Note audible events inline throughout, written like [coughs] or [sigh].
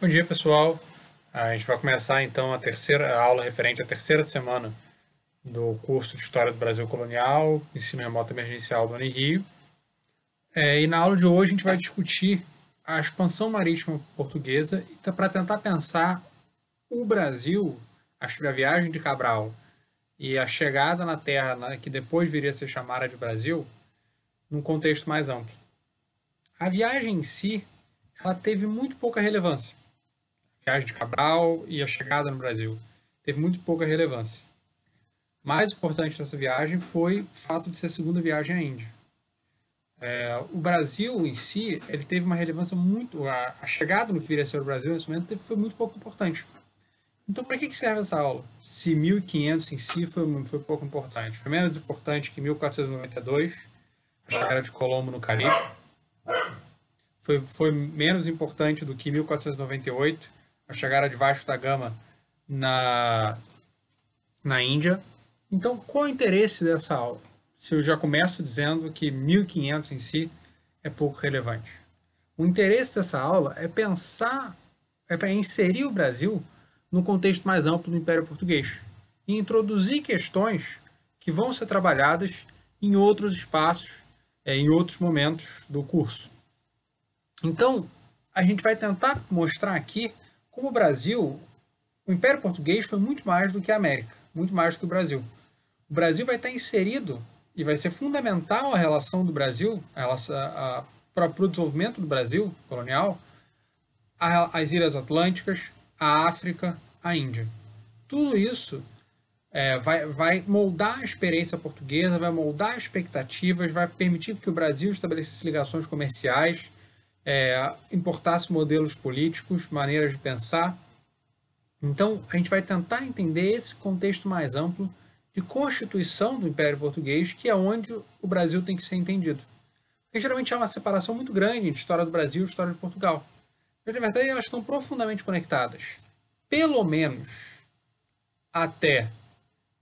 Bom dia, pessoal. A gente vai começar então a terceira a aula referente à terceira semana do curso de História do Brasil Colonial, Ensino Remoto Emergencial do Unirio. É, e na aula de hoje a gente vai discutir a expansão marítima portuguesa para tentar pensar o Brasil, a viagem de Cabral e a chegada na Terra, né, que depois viria a ser chamada de Brasil, num contexto mais amplo. A viagem em si, ela teve muito pouca relevância viagem de Cabral e a chegada no Brasil. Teve muito pouca relevância. Mais importante dessa viagem foi o fato de ser a segunda viagem à Índia. É, o Brasil em si, ele teve uma relevância muito. A, a, chegada no que viria a ser o Brasil nesse momento foi muito pouco importante. Então, para que serve essa aula? Se 1500 em si foi, foi pouco importante. Foi menos importante que 1492, a chegada de Colombo no Caribe. Foi, foi menos importante do que 1498, a chegada de Vasco da Gama na, na Índia. Então, qual é o interesse dessa aula? Se eu já começo dizendo que 1500 em si é pouco relevante. O interesse dessa aula é pensar, é para inserir o Brasil no contexto mais amplo do Império Português e introduzir questões que vão ser trabalhadas em outros espaços, é, em outros momentos do curso. Então, a gente vai tentar mostrar aqui como o Brasil, o Império Português foi muito mais do que a América, muito mais do que o Brasil. O Brasil vai estar inserido e vai ser fundamental a relação do Brasil, a a, para o desenvolvimento do Brasil colonial, a, as Ilhas Atlânticas, a África, a Índia. Tudo isso é, vai, vai moldar a experiência portuguesa, vai moldar expectativas, vai permitir que o Brasil estabelecesse ligações comerciais, é, importasse modelos políticos, maneiras de pensar. Então, a gente vai tentar entender esse contexto mais amplo de constituição do Império Português, que é onde o Brasil tem que ser entendido. Porque geralmente há uma separação muito grande entre história do Brasil e história de Portugal. Mas, na verdade, elas estão profundamente conectadas. Pelo menos até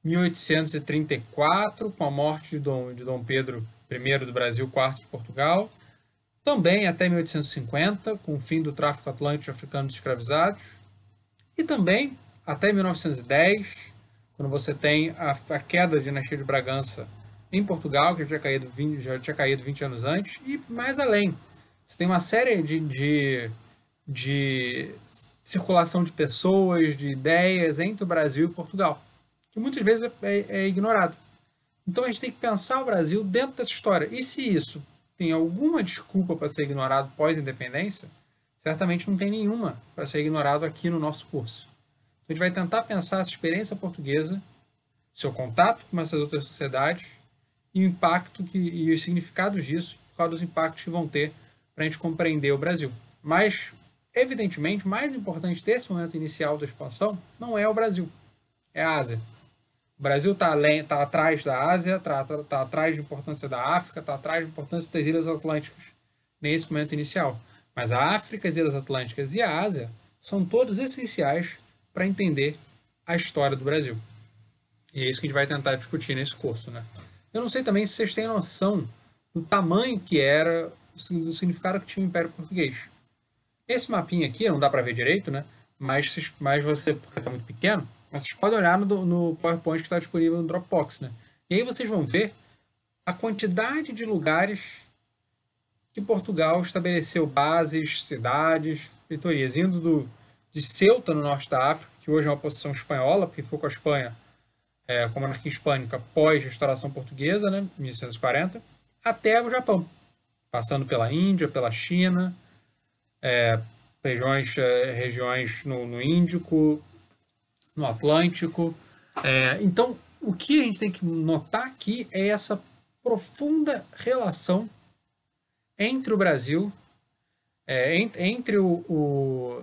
1834, com a morte de Dom, de Dom Pedro I do Brasil, IV de Portugal, também até 1850, com o fim do tráfico atlântico africano de escravizados, e também até 1910, quando você tem a, a queda da dinastia de Bragança em Portugal, que já tinha, caído 20, já tinha caído 20 anos antes, e mais além. Você tem uma série de, de, de circulação de pessoas, de ideias entre o Brasil e Portugal, que muitas vezes é, é, é ignorado. Então a gente tem que pensar o Brasil dentro dessa história. E se isso tem alguma desculpa para ser ignorado pós-independência, certamente não tem nenhuma para ser ignorado aqui no nosso curso. Então, a gente vai tentar pensar essa experiência portuguesa, seu contato com essas outras sociedades e o impacto que, e os significados disso por causa dos impactos que vão ter para a gente compreender o Brasil. Mas, evidentemente, mais importante desse momento inicial da expansão não é o Brasil, é a Ásia. O Brasil está tá atrás da Ásia, está tá, tá atrás da importância da África, está atrás da importância das Ilhas Atlânticas, nesse momento inicial. Mas a África, as Ilhas Atlânticas e a Ásia são todos essenciais para entender a história do Brasil. E é isso que a gente vai tentar discutir nesse curso. Né? Eu não sei também se vocês têm noção do tamanho que era, do significado que tinha o Império Português. Esse mapinha aqui, não dá para ver direito, né? mas, mas você, porque está muito pequeno, mas vocês podem olhar no, no PowerPoint que está disponível no Dropbox, né? E aí vocês vão ver a quantidade de lugares que Portugal estabeleceu bases, cidades, feitorias, indo do, de Ceuta, no norte da África, que hoje é uma posição espanhola, porque foi com a Espanha, é, com a monarquia hispânica pós-restauração portuguesa, né, 1640, até o Japão, passando pela Índia, pela China, é, regiões, é, regiões no, no Índico, no Atlântico. É, então, o que a gente tem que notar aqui é essa profunda relação entre o Brasil, é, entre o, o,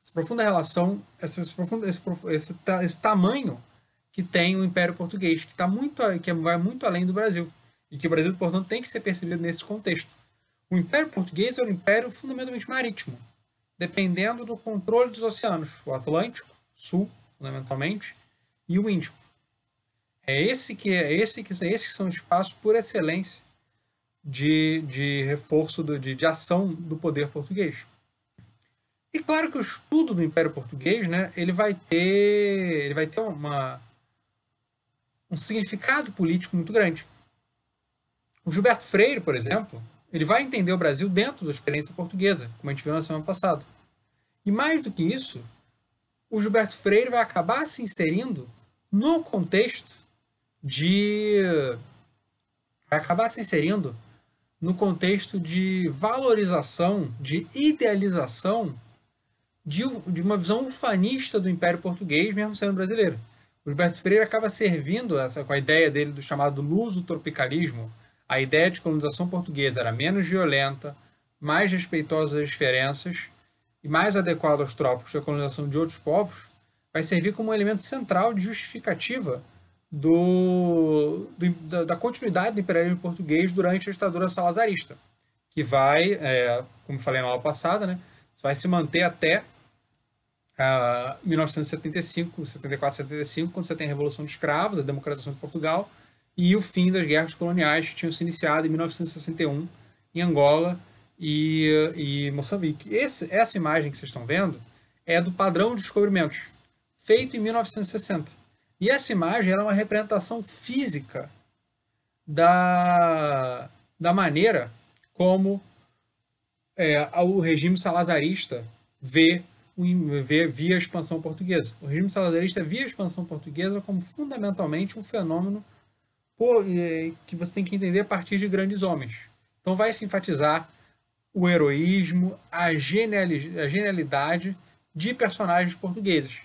essa profunda relação, esse, esse, esse, esse, tamanho que tem o Império Português, que, tá muito, que vai muito além do Brasil. E que o Brasil, portanto, tem que ser percebido nesse contexto. O Império Português é um império fundamentalmente marítimo, dependendo do controle dos oceanos, o Atlântico, Sul, fundamentalmente, e o Índico. É esse que é esse que, esses que são os espaços por excelência de, de reforço do, de, de ação do poder português. E claro que o estudo do Império Português, né, ele vai ter, ele vai ter uma, um significado político muito grande. O Gilberto Freire, por exemplo, ele vai entender o Brasil dentro da experiência portuguesa, como a gente viu na semana passada. E mais do que isso, o Gilberto Freire vai acabar se inserindo no contexto de. vai acabar se inserindo no contexto de valorização, de idealização de, de uma visão ufanista do Império Português, mesmo sendo brasileiro. O Gilberto Freire acaba servindo essa, com a ideia dele do chamado luso-tropicalismo, a ideia de colonização portuguesa era menos violenta, mais respeitosa das diferenças e mais adequada aos trópicos da colonização de outros povos, vai servir como um elemento central de justificativa do, do da, da, continuidade do imperialismo português durante a ditadura salazarista, que vai, é, como falei na aula passada, né, vai se manter até uh, 1975, 74, 75, quando você tem a Revolução de Escravos, a democratização de Portugal, e o fim das guerras coloniais que tinham se iniciado em 1961 em Angola e, e Moçambique. Esse, essa imagem que vocês estão vendo é do padrão de descobrimentos, feito em 1960. E essa imagem é uma representação física da, da maneira como é, o regime salazarista vê, vê via expansão portuguesa. O regime salazarista via a expansão portuguesa como fundamentalmente um fenômeno que você tem que entender a partir de grandes homens. Então vai se enfatizar o heroísmo, a, genialidade de personagens portugueses.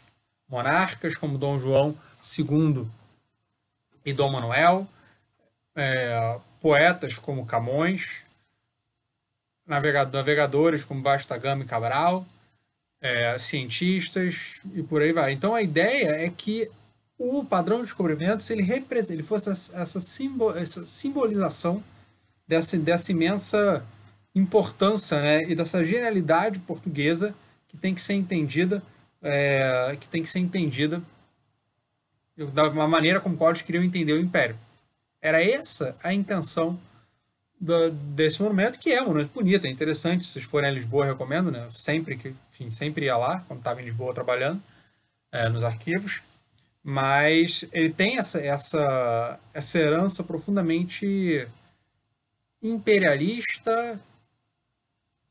Monarcas como Dom João II e Dom Manuel, é, poetas como Camões, navegadores como Vasco Gama e Cabral, é, cientistas e por aí vai. Então a ideia é que o padrão de descobrimentos ele, representa, ele fosse essa, simbol, essa simbolização dessa, dessa imensa importância né, e dessa genialidade portuguesa que tem que ser entendida é, que tem que ser entendida da maneira como Collins queriam entender o Império. Era essa a intenção do, desse monumento, que é um monumento bonito, é interessante. Se vocês forem a Lisboa, recomendo, né? Sempre que, enfim, sempre ia lá, quando estava em Lisboa trabalhando, é, nos arquivos mas ele tem essa, essa, essa herança profundamente imperialista,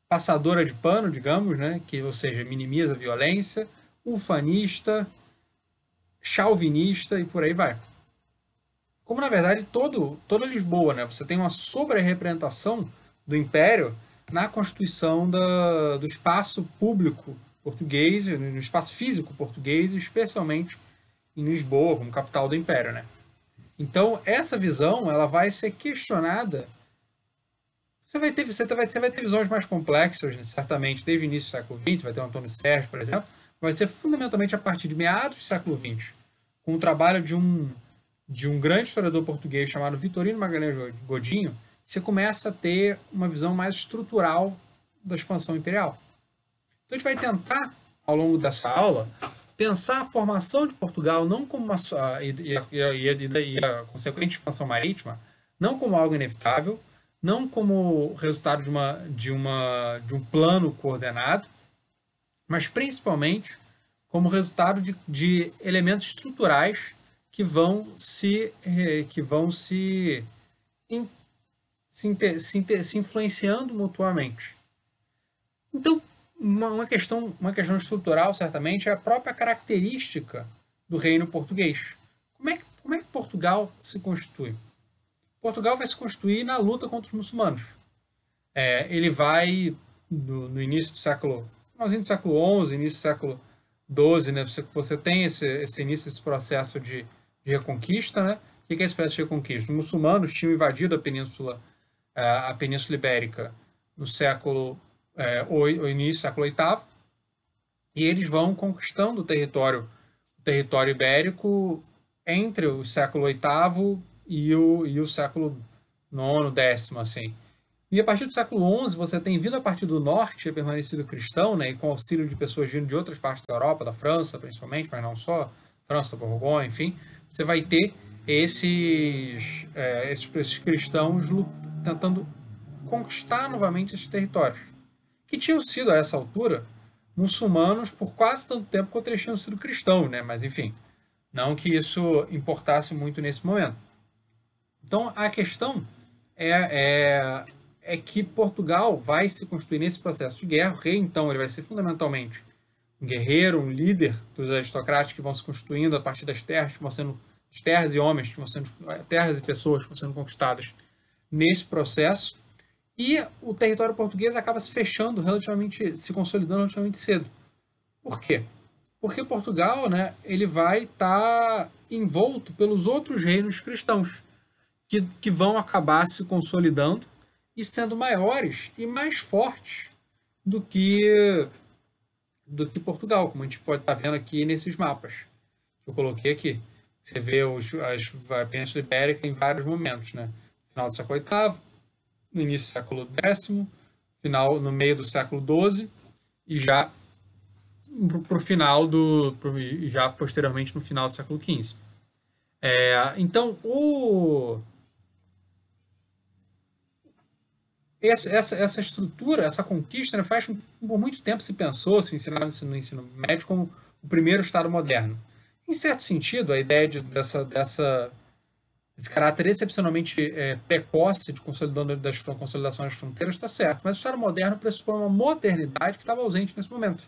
passadora de pano, digamos, né? que, ou seja, minimiza a violência, ufanista, chauvinista e por aí vai. Como, na verdade, todo, toda Lisboa, né? você tem uma sobre-representação do Império na constituição da, do espaço público português, no espaço físico português, especialmente em Lisboa, como capital do Império, né? Então, essa visão, ela vai ser questionada. Você vai ter, você vai, você vai ter visões mais complexas, né? certamente, desde o início do século XX, vai ter o Antônio Sérgio, por exemplo, vai ser fundamentalmente a partir de meados do século XX, com o trabalho de um, de um grande historiador português chamado Vitorino Magalhães Godinho, você começa a ter uma visão mais estrutural da expansão imperial. Então a gente vai tentar, ao longo dessa aula, pensar a formação de Portugal não como uma e, e, e, e, a consequente expansão marítima não como algo inevitável, não como resultado de uma de uma de um plano coordenado, mas principalmente como resultado de, de elementos estruturais que vão se eh, que vão se se, se, se influenciando mutuamente. Então, uma, uma, questão, uma questão estrutural, certamente, é a própria característica do reino português. Como é, que, como é que Portugal se constitui? Portugal vai se constituir na luta contra os muçulmanos. É, ele vai, no, no, início do século, finalzinho do século XI, início do século XII, né, você, você tem esse, esse início, esse processo de, de reconquista, né? O que é esse processo de reconquista? Os muçulmanos tinham invadido a península, a península ibérica no século é, o, o, início do século VIII, e eles vão conquistando o território, o território ibérico entre o século VIII e o, e o século IX, X, assim. E a partir do século XI, você tem vindo a partir do norte, permanecido cristão, né, e com auxílio de pessoas vindo de outras partes da Europa, da França principalmente, mas não só, França, Borgonha, enfim, você vai ter esses, é, esses, esses cristãos tentando conquistar novamente esses territórios que tinham sido a essa altura muçulmanos por quase tanto tempo quanto eles tinham sido cristãos, né? Mas enfim, não que isso importasse muito nesse momento. Então a questão é, é, é que Portugal vai se construir nesse processo de guerra. O rei, então, ele vai ser fundamentalmente um guerreiro, um líder dos aristocratas que vão se construindo a partir das terras que vão sendo terras e homens que vão sendo terras e pessoas que vão sendo conquistadas nesse processo. E o território português acaba se fechando relativamente, se consolidando relativamente cedo. Por quê? Porque Portugal, né, ele vai estar tá envolto pelos outros reinos cristãos, que, que vão acabar se consolidando e sendo maiores e mais fortes do que do que Portugal, como a gente pode estar tá vendo aqui nesses mapas que eu coloquei aqui. Você vê os, as, a Península Ibérica em vários momentos, né? Final do século VIII, no início do século X, final no meio do século XII e já para o final do pro, já posteriormente no final do século XV. É, então o essa, essa, essa estrutura, essa conquista, né, faz por muito tempo se pensou, se ensinava no ensino médio como o primeiro Estado moderno. Em certo sentido, a ideia de, dessa, dessa esse caráter excepcionalmente é, precoce de consolidando das consolidações das fronteiras está certo, mas o Estado moderno pressupõe uma modernidade que estava ausente nesse momento.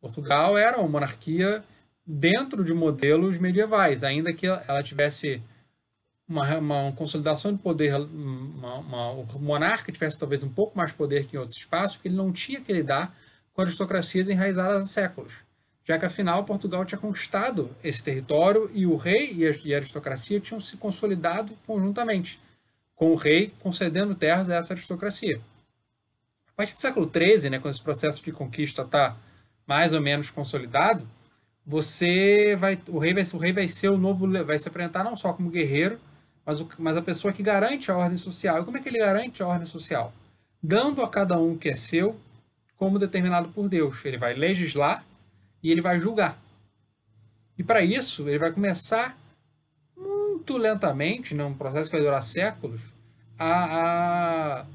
Portugal era uma monarquia dentro de modelos medievais, ainda que ela tivesse uma, uma consolidação de poder, uma, uma, o monarca tivesse talvez um pouco mais poder que em outros espaços, porque ele não tinha que lidar com aristocracias enraizadas há séculos já que afinal Portugal tinha conquistado esse território e o rei e a aristocracia tinham se consolidado conjuntamente, com o rei concedendo terras a essa aristocracia. A partir do século XIII, né, quando esse processo de conquista está mais ou menos consolidado, você vai, o rei vai, o rei vai ser o novo, vai se apresentar não só como guerreiro, mas, o, mas a pessoa que garante a ordem social. E como é que ele garante a ordem social? Dando a cada um que é seu como determinado por Deus. Ele vai legislar e ele vai julgar. E para isso, ele vai começar muito lentamente, num processo que vai durar séculos, a, a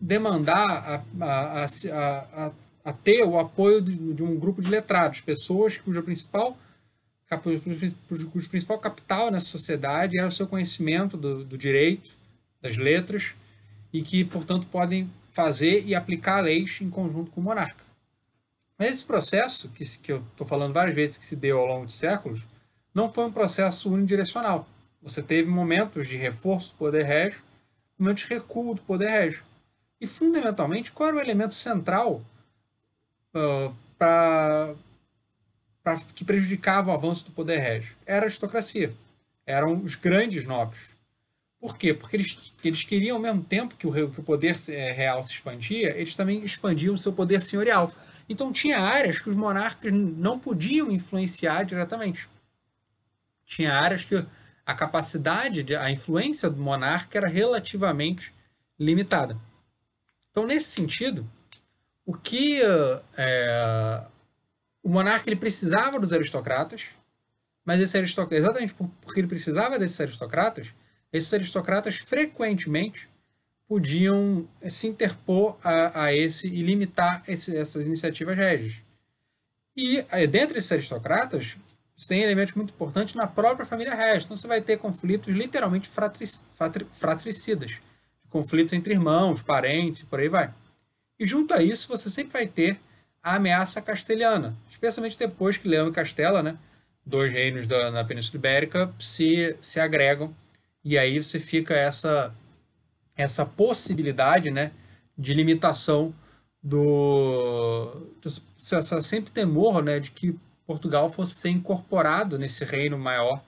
demandar, a, a, a, a, ter o apoio de, de, um grupo de letrados, pessoas cuja principal, cujo principal capital nessa sociedade é o seu conhecimento do, do direito, das letras, e que, portanto, podem fazer e aplicar leis em conjunto com o monarca. Mas esse processo, que, que eu estou falando várias vezes que se deu ao longo de séculos, não foi um processo unidirecional. Você teve momentos de reforço do poder régio, momentos de recuo do poder régio. E, fundamentalmente, qual era o elemento central uh, pra, que prejudicava o avanço do poder régio? Era a aristocracia. Eram os grandes nobres. Por quê? Porque eles, eles queriam, ao mesmo tempo que o, que o poder eh, real se expandia, eles também expandiam o seu poder senhorial. Então tinha áreas que os monarcas não podiam influenciar diretamente. Tinha áreas que a capacidade, de, a influência do monarca era relativamente limitada. Então, nesse sentido, o que é, o monarca ele precisava dos aristocratas, mas esse aristocrata, exatamente porque ele precisava desses aristocratas, esses aristocratas frequentemente podiam eh, se interpor a, a esse e limitar esse, essas iniciativas régias. E eh, dentre esses aristocratas, você tem elementos muito importantes na própria família régia. Então você vai ter conflitos literalmente fratric, fratricidas, conflitos entre irmãos, parentes, por aí vai. E junto a isso, você sempre vai ter a ameaça castelhana, especialmente depois que Leão e Castela, né, dois reinos da, na Península Ibérica, se, se agregam. E aí você fica essa essa possibilidade né, de limitação do. Sempre temor né, de que Portugal fosse ser incorporado nesse reino maior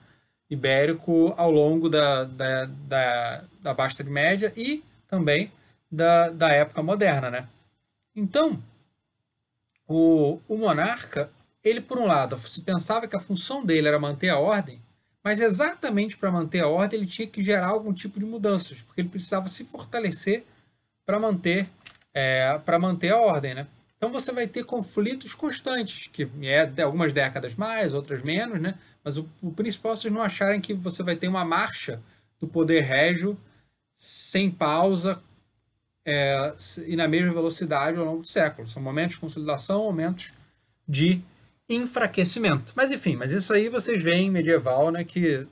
ibérico ao longo da, da, da, da Baixa Média e também da, da época moderna. Né? Então, o, o monarca, ele, por um lado, se pensava que a função dele era manter a ordem, mas exatamente para manter a ordem, ele tinha que gerar algum tipo de mudanças, porque ele precisava se fortalecer para manter, é, manter a ordem. Né? Então você vai ter conflitos constantes, que é algumas décadas mais, outras menos, né? mas o, o principal é vocês não acharem que você vai ter uma marcha do poder régio sem pausa, é, e na mesma velocidade ao longo do século. São momentos de consolidação, momentos de enfraquecimento. Mas enfim, mas isso aí vocês veem em medieval, né, que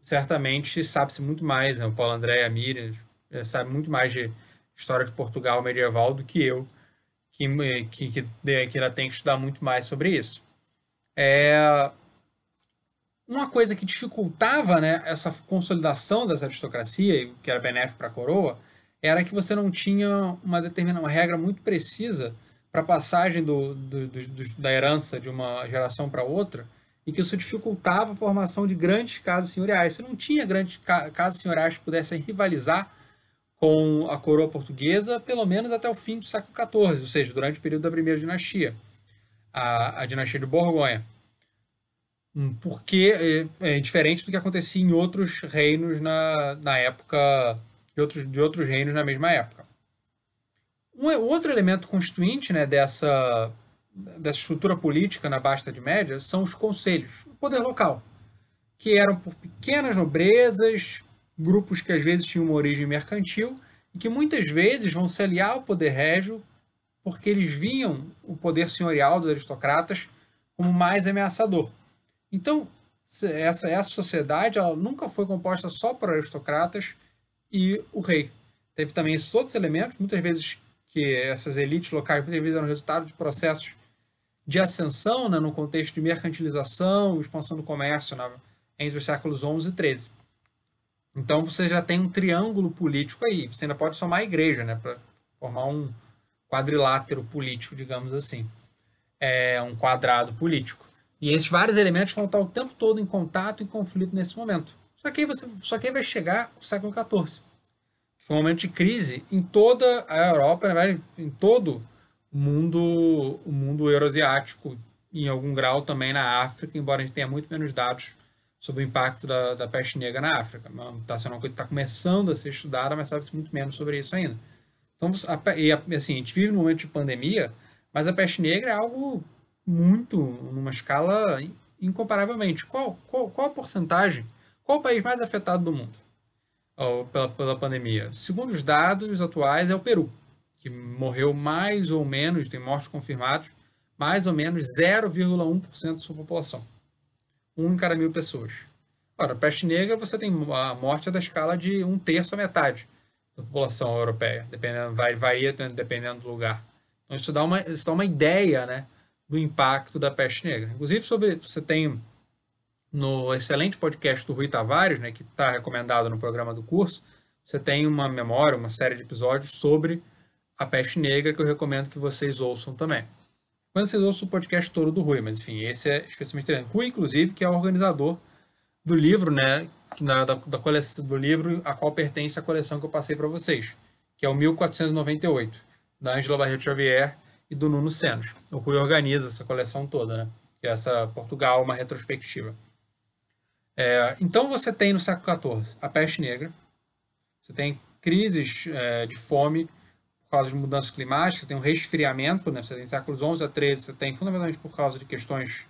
certamente sabe-se muito mais, né, o Paulo André, a Miriam, é, sabe muito mais de história de Portugal medieval do que eu, que, que, que, que ainda tem que estudar muito mais sobre isso. É, uma coisa que dificultava né, essa consolidação dessa aristocracia, que era benéfico para a coroa, era que você não tinha uma determinada uma regra muito precisa para a passagem do, do, do, da herança de uma geração para outra, e que isso dificultava a formação de grandes casas senhoriais. Você não tinha grandes ca casas senhoriais que pudessem rivalizar com a coroa portuguesa, pelo menos até o fim do século XIV, ou seja, durante o período da primeira dinastia, a, a dinastia de Borgonha. Hum, porque é, é, diferente do que acontecia em outros reinos na, na época, de outros, de outros reinos na mesma época. Um outro elemento constituinte né, dessa, dessa estrutura política na Baixa Idade Média são os conselhos, o poder local, que eram por pequenas nobrezas, grupos que às vezes tinham uma origem mercantil e que muitas vezes vão se aliar ao poder régio porque eles viam o poder senhorial dos aristocratas como mais ameaçador. Então, essa, essa sociedade ela nunca foi composta só por aristocratas e o rei. Teve também esses outros elementos, muitas vezes que essas elites locais muitas vezes eram resultado de processos de ascensão né, no contexto de mercantilização, expansão do comércio na, entre os séculos XI e XIII. Então você já tem um triângulo político aí. Você ainda pode somar a igreja, né, para formar um quadrilátero político, digamos assim, é um quadrado político. E esses vários elementos vão estar o tempo todo em contato, em conflito nesse momento. Só que aí, você, só que aí vai chegar o século XIV. Foi um momento de crise em toda a Europa, em todo o mundo, o mundo euroasiático, em algum grau também na África, embora a gente tenha muito menos dados sobre o impacto da, da peste negra na África. Está sendo uma coisa que está começando a ser estudada, mas sabe-se muito menos sobre isso ainda. Então, a, e assim, a gente vive num momento de pandemia, mas a peste negra é algo muito, numa escala incomparavelmente. Qual, qual, qual a porcentagem? Qual o país mais afetado do mundo pela, pela pandemia? Segundo os dados atuais, é o Peru, que morreu mais ou menos, tem mortes confirmadas, mais ou menos 0,1% da sua população. Um em cada mil pessoas. Ora, peste negra, você tem a morte da escala de um terço a metade da população europeia, dependendo, vai, varia dependendo do lugar. Então, isso dá uma, isso dá uma ideia, né? do impacto da peste negra. Inclusive, sobre você tem no excelente podcast do Rui Tavares, né, que está recomendado no programa do curso, você tem uma memória, uma série de episódios sobre a peste negra que eu recomendo que vocês ouçam também. Quando vocês ouçam o podcast todo do Rui, mas enfim, esse é especialmente interessante. Rui, inclusive, que é o organizador do livro, né, da, da, coleção do livro a qual pertence a coleção que eu passei para vocês, que é o 1498, da Angela Barreto Xavier, e do Nuno Senos. O Rui organiza essa coleção toda, né? É essa Portugal, uma retrospectiva. É, então você tem no século XIV a peste negra, você tem crises é, de fome por causa de mudanças climáticas, você tem um resfriamento, né? Você tem séculos XI a XIII, você tem fundamentalmente por causa de questões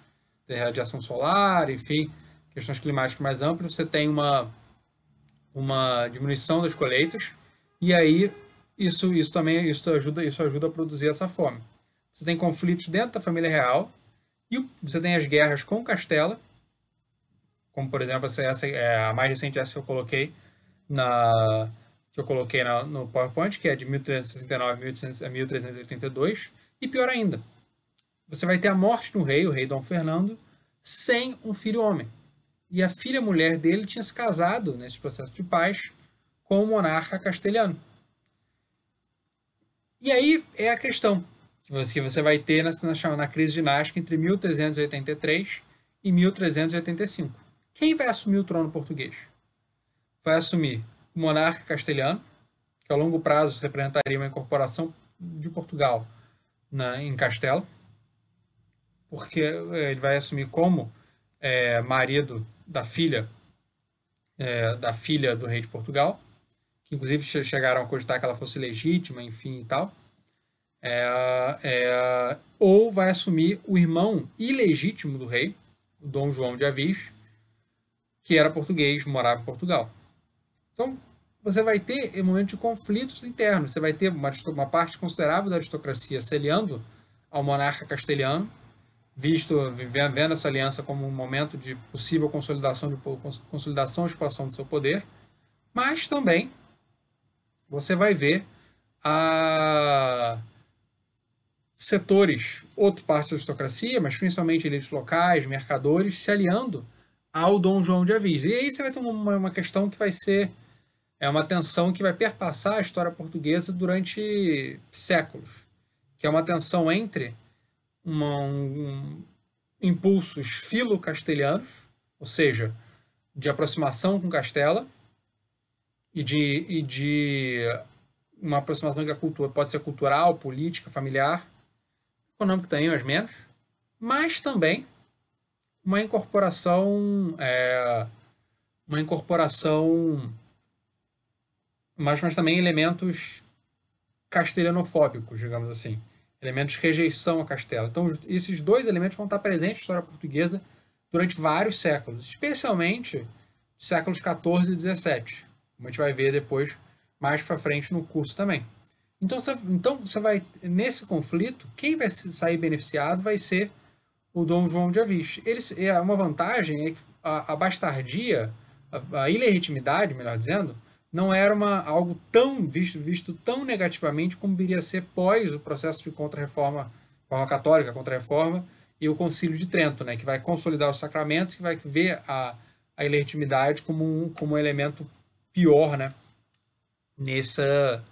de radiação solar, enfim, questões climáticas mais amplas, você tem uma, uma diminuição das colheitas, e aí isso, isso também isso ajuda, isso ajuda a produzir essa fome. Você tem conflitos dentro da família real e você tem as guerras com Castela, como por exemplo essa, essa é a mais recente essa que eu coloquei na que eu coloquei na, no PowerPoint, que é de 1369 a 1382, e pior ainda, você vai ter a morte do rei, o rei Dom Fernando, sem um filho homem. E a filha mulher dele tinha se casado nesse processo de paz com o monarca castelhano. E aí é a questão que você, vai ter na, na, na crise dinástica entre 1383 e 1385. Quem vai assumir o trono português? Vai assumir o monarca castelhano, que a longo prazo representaria uma incorporação de Portugal na, em Castelo, porque eh, ele vai assumir como é, marido da filha é, da filha do rei de Portugal, que inclusive chegaram a cogitar que ela fosse legítima, enfim e tal. É, é, ou vai assumir o irmão ilegítimo do rei, Dom João de Avis, que era português, morava em Portugal. Então, você vai ter um momento de conflitos internos. Você vai ter uma, uma parte considerável da aristocracia se aliando ao monarca castelhano, visto vendo essa aliança como um momento de possível consolidação de consolidação e expansão do seu poder, mas também você vai ver a setores, outra parte da aristocracia, mas principalmente elites locais, mercadores, se aliando ao Dom João de Avis. E aí você vai ter uma, uma questão que vai ser é uma tensão que vai perpassar a história portuguesa durante séculos, que é uma tensão entre uma, um, impulsos filo-castelhanos, ou seja, de aproximação com Castela, e de, e de uma aproximação que a cultura pode ser cultural, política, familiar, econômica também, mas menos, mas também uma incorporação, é, uma incorporação, mas, mas também elementos castelhanofóbicos, digamos assim, elementos de rejeição a Castela. Então, esses dois elementos vão estar presentes na história portuguesa durante vários séculos, especialmente séculos 14 e 17, como a gente vai ver depois mais para frente no curso também. Então então você vai nesse conflito, quem vai sair beneficiado vai ser o Dom João de Avis. Eles, é uma vantagem é que a, a bastardia, a, a ilegitimidade, melhor dizendo, não era uma, algo tão visto, visto tão negativamente como viria a ser pós o processo de contra-reforma, reforma católica, contra-reforma e o Concílio de Trento, né, que vai consolidar os sacramentos, que vai ver a, a ilegitimidade como um, como um elemento pior, né, nessa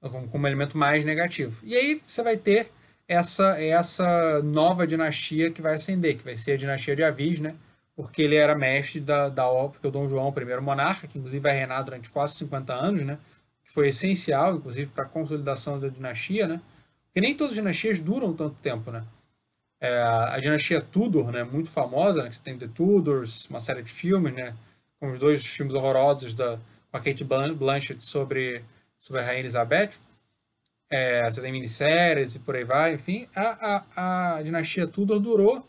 como, como elemento mais negativo. E aí você vai ter essa essa nova dinastia que vai ascender, que vai ser a dinastia de Avis, né? Porque ele era mestre da, da porque o Dom João, o primeiro monarca, que inclusive vai reinar durante quase 50 anos, né? Que foi essencial, inclusive, para a consolidação da dinastia, né? Porque nem todas as dinastias duram tanto tempo, né? É, a dinastia Tudor, né? Muito famosa, né? Que você tem The Tudors, uma série de filmes, né? Com os dois filmes horrorosos da, com a Kate Blanchett sobre sobre a Rainha Elizabeth. É, você tem minisséries e por aí vai, enfim. A, a, a dinastia Tudor durou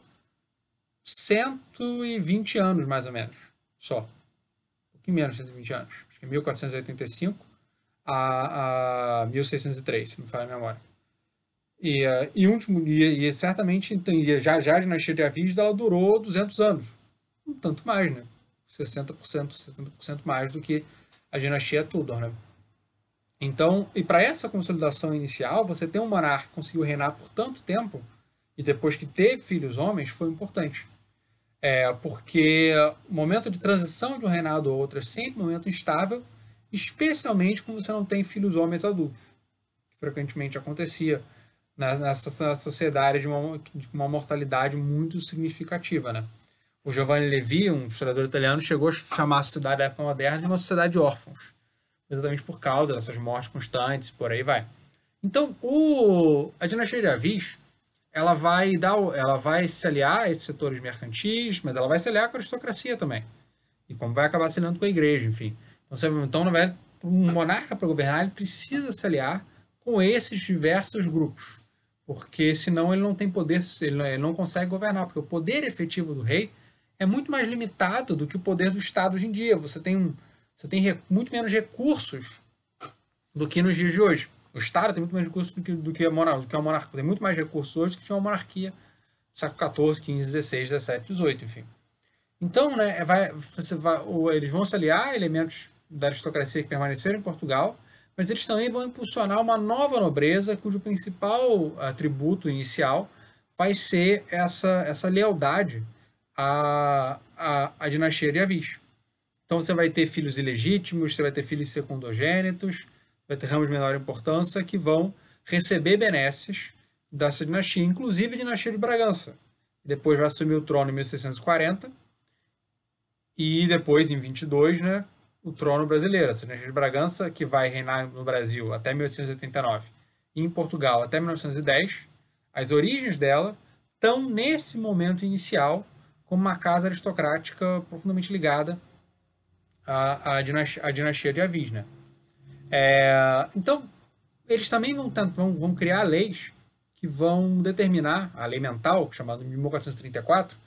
120 anos, mais ou menos, só. Um pouquinho menos de 120 anos. Acho que 1485 a, a 1603, se não falha a memória. E, uh, e, último, e, e certamente, então, já, já a dinastia de Avis, ela durou 200 anos. Um tanto mais, né? 60%, 70% mais do que a dinastia Tudor, né? Então, e para essa consolidação inicial, você ter um monarca que conseguiu reinar por tanto tempo, e depois que teve filhos homens, foi importante. É, porque o momento de transição de um reinado a outro é sempre um momento instável, especialmente quando você não tem filhos homens adultos, que frequentemente acontecia nessa sociedade de uma, de uma mortalidade muito significativa. Né? O Giovanni Levi, um historiador italiano, chegou a chamar a sociedade da época moderna de uma sociedade de órfãos exatamente por causa dessas mortes constantes, por aí vai. Então, o, a dinastia de Avis, ela vai dar, ela vai se aliar a esses setores mercantis, mas ela vai se aliar com a aristocracia também. E como vai acabar se aliando com a igreja, enfim. Então, você, então na verdade, um monarca para governar, ele precisa se aliar com esses diversos grupos. Porque senão ele não tem poder, ele não, ele não consegue governar, porque o poder efetivo do rei é muito mais limitado do que o poder do Estado hoje em dia. Você tem um, você tem muito menos recursos do que nos dias de hoje. O Estado tem muito menos recursos do que, do que, a, monarquia, do que a monarquia. Tem muito mais recursos hoje que tinha uma monarquia século XIV, XV, XVI, XVII, XVIII, enfim. Então, né, vai, você vai, eles vão se aliar a elementos da aristocracia que permaneceram em Portugal, mas eles também vão impulsionar uma nova nobreza cujo principal atributo inicial vai ser essa, essa lealdade à, à, à dinastia de Avis. Então você vai ter filhos ilegítimos, você vai ter filhos secundogênitos, vai ter ramos de menor importância que vão receber benesses dessa dinastia, inclusive a dinastia de Bragança. Depois vai assumir o trono em 1640 e depois, em 22, né, o trono brasileiro. Essa dinastia de Bragança, que vai reinar no Brasil até 1889 e em Portugal até 1910, as origens dela estão nesse momento inicial como uma casa aristocrática profundamente ligada a, a, dinastia, a dinastia de Avis, né? É, então, eles também vão, vão, vão, criar leis que vão determinar, a lei mental, chamada de 1434,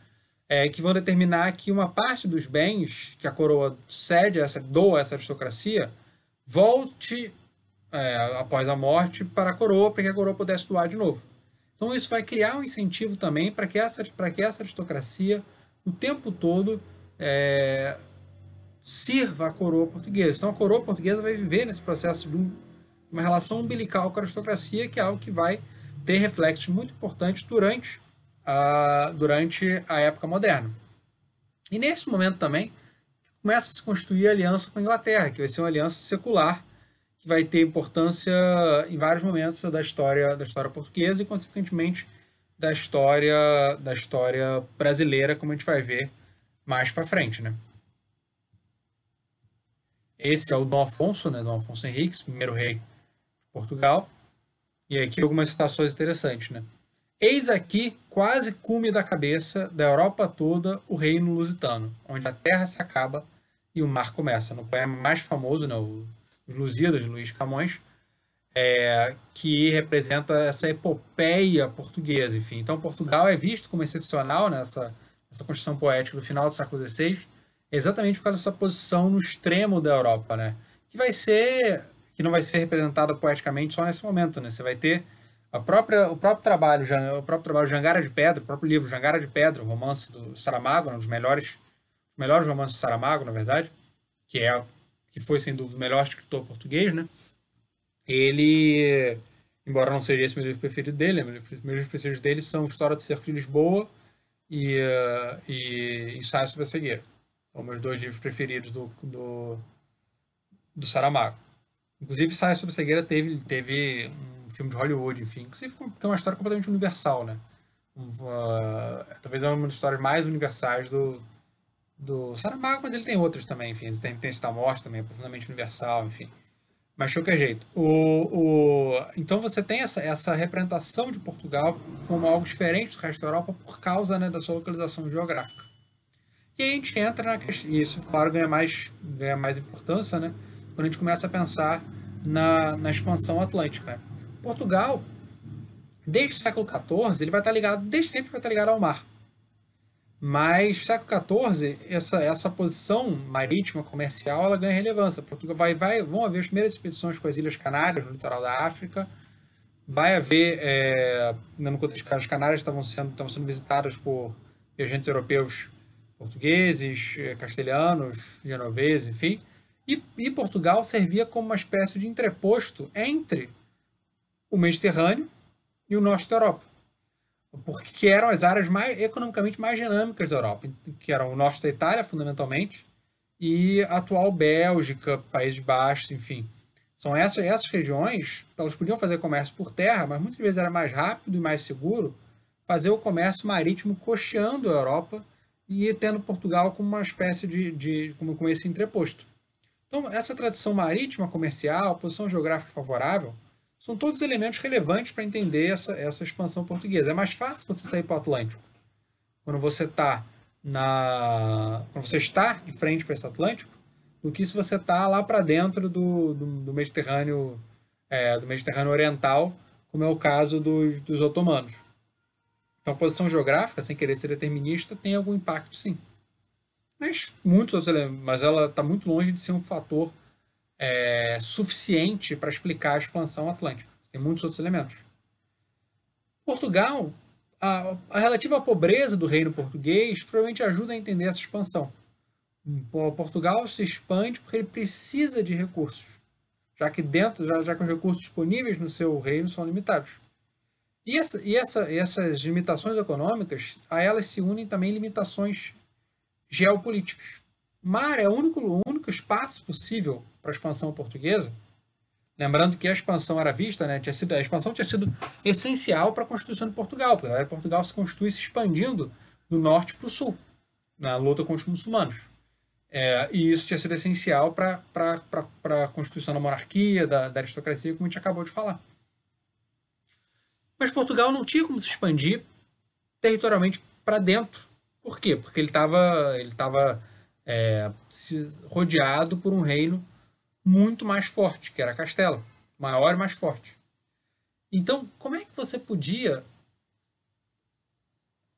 é, que vão determinar que uma parte dos bens que a coroa cede, essa, doa a essa aristocracia, volte é, após a morte para a coroa, para que a coroa pudesse doar de novo. Então isso vai criar um incentivo também para que essa para que essa aristocracia o tempo todo é, sirva a coroa portuguesa. Então a coroa portuguesa vai viver nesse processo de um, uma relação umbilical com a aristocracia, que é algo que vai ter reflexos muito importantes durante a, durante a época moderna. E nesse momento também começa a se construir a aliança com a Inglaterra, que vai ser uma aliança secular, que vai ter importância em vários momentos da história da história portuguesa e consequentemente da história da história brasileira, como a gente vai ver mais para frente, né? Esse é o Dom Afonso, né? Dom Afonso Henriques, primeiro rei de Portugal. E aqui algumas citações interessantes, né? Eis aqui, quase cume da cabeça da Europa toda, o reino lusitano, onde a terra se acaba e o mar começa. No poema mais famoso, né, Os Lusíadas, de Luís Camões, é, que representa essa epopeia portuguesa, enfim. Então, Portugal é visto como excepcional nessa, nessa construção poética do final do século XVI, exatamente por causa dessa posição no extremo da Europa, né? Que vai ser que não vai ser representada poeticamente só nesse momento, né? Você vai ter a própria, o próprio trabalho, o próprio trabalho Jangara de Pedra, o próprio livro Jangara de Pedra, o romance do Saramago, um dos melhores, melhores romances do Saramago, na verdade, que é que foi sem dúvida o melhor escritor português, né? Ele, embora não seja esse meu livro preferido dele, meus livros preferidos dele são História do Cerco de Lisboa e, uh, e Ensaio sobre a Cegueira. São meus dois livros preferidos do, do, do Saramago. Inclusive, Ensaio sobre Cegueira teve, teve um filme de Hollywood, enfim. Inclusive, porque é uma história completamente universal, né? Uh, talvez é uma das histórias mais universais do, do Saramago, mas ele tem outras também, enfim. Tem, tem Star também, é profundamente universal, enfim. Mas de qualquer jeito. O, o, então você tem essa, essa representação de Portugal como algo diferente do resto da Europa por causa né, da sua localização geográfica. E aí a gente entra na questão, e isso, claro, ganha mais, ganha mais importância, né? Quando a gente começa a pensar na, na expansão atlântica. Né? Portugal, desde o século XIV, ele vai estar ligado, desde sempre vai estar ligado ao mar. Mas século XIV, essa, essa posição marítima comercial ela ganha relevância. Portugal vai, vai, vão haver as primeiras expedições com as Ilhas Canárias, no litoral da África. Vai haver, é, no contexto as Canárias estavam sendo, estavam sendo visitadas por viajantes europeus portugueses, eh, castelhanos, genoveses, enfim. E, e Portugal servia como uma espécie de entreposto entre o Mediterrâneo e o norte da Europa porque eram as áreas mais economicamente mais dinâmicas da Europa, que eram o norte da Itália, fundamentalmente, e a atual Bélgica, Países Baixos, enfim. São essas, essas regiões, elas podiam fazer comércio por terra, mas muitas vezes era mais rápido e mais seguro fazer o comércio marítimo cocheando a Europa e tendo Portugal como uma espécie de, de como, como esse entreposto. Então, essa tradição marítima comercial, posição geográfica favorável, são todos elementos relevantes para entender essa, essa expansão portuguesa. É mais fácil você sair para o Atlântico quando você está na quando você está de frente para esse Atlântico do que se você está lá para dentro do, do, do Mediterrâneo é, do Mediterrâneo Oriental, como é o caso dos, dos otomanos. Então, a posição geográfica, sem querer ser determinista, tem algum impacto, sim. Mas muitos outros mas ela está muito longe de ser um fator é, suficiente para explicar a expansão atlântica. Tem muitos outros elementos. Portugal, a, a, relativa pobreza do reino português provavelmente ajuda a entender essa expansão. Portugal se expande porque ele precisa de recursos, já que dentro, já, já que os recursos disponíveis no seu reino são limitados. E, essa, e essa, essas limitações econômicas, a elas se unem também limitações geopolíticas. Mar é o único, o único espaço possível para a expansão portuguesa. Lembrando que a expansão era vista, né, tinha sido, a expansão tinha sido essencial para a Constituição de Portugal, porque Portugal se constitui se expandindo do norte para o sul, na luta contra os muçulmanos. É, e isso tinha sido essencial para a constituição da monarquia, da, da aristocracia, como a gente acabou de falar. Mas Portugal não tinha como se expandir territorialmente para dentro. Por quê? Porque ele estava ele tava, é, rodeado por um reino muito mais forte, que era Castela. Maior e mais forte. Então, como é que você podia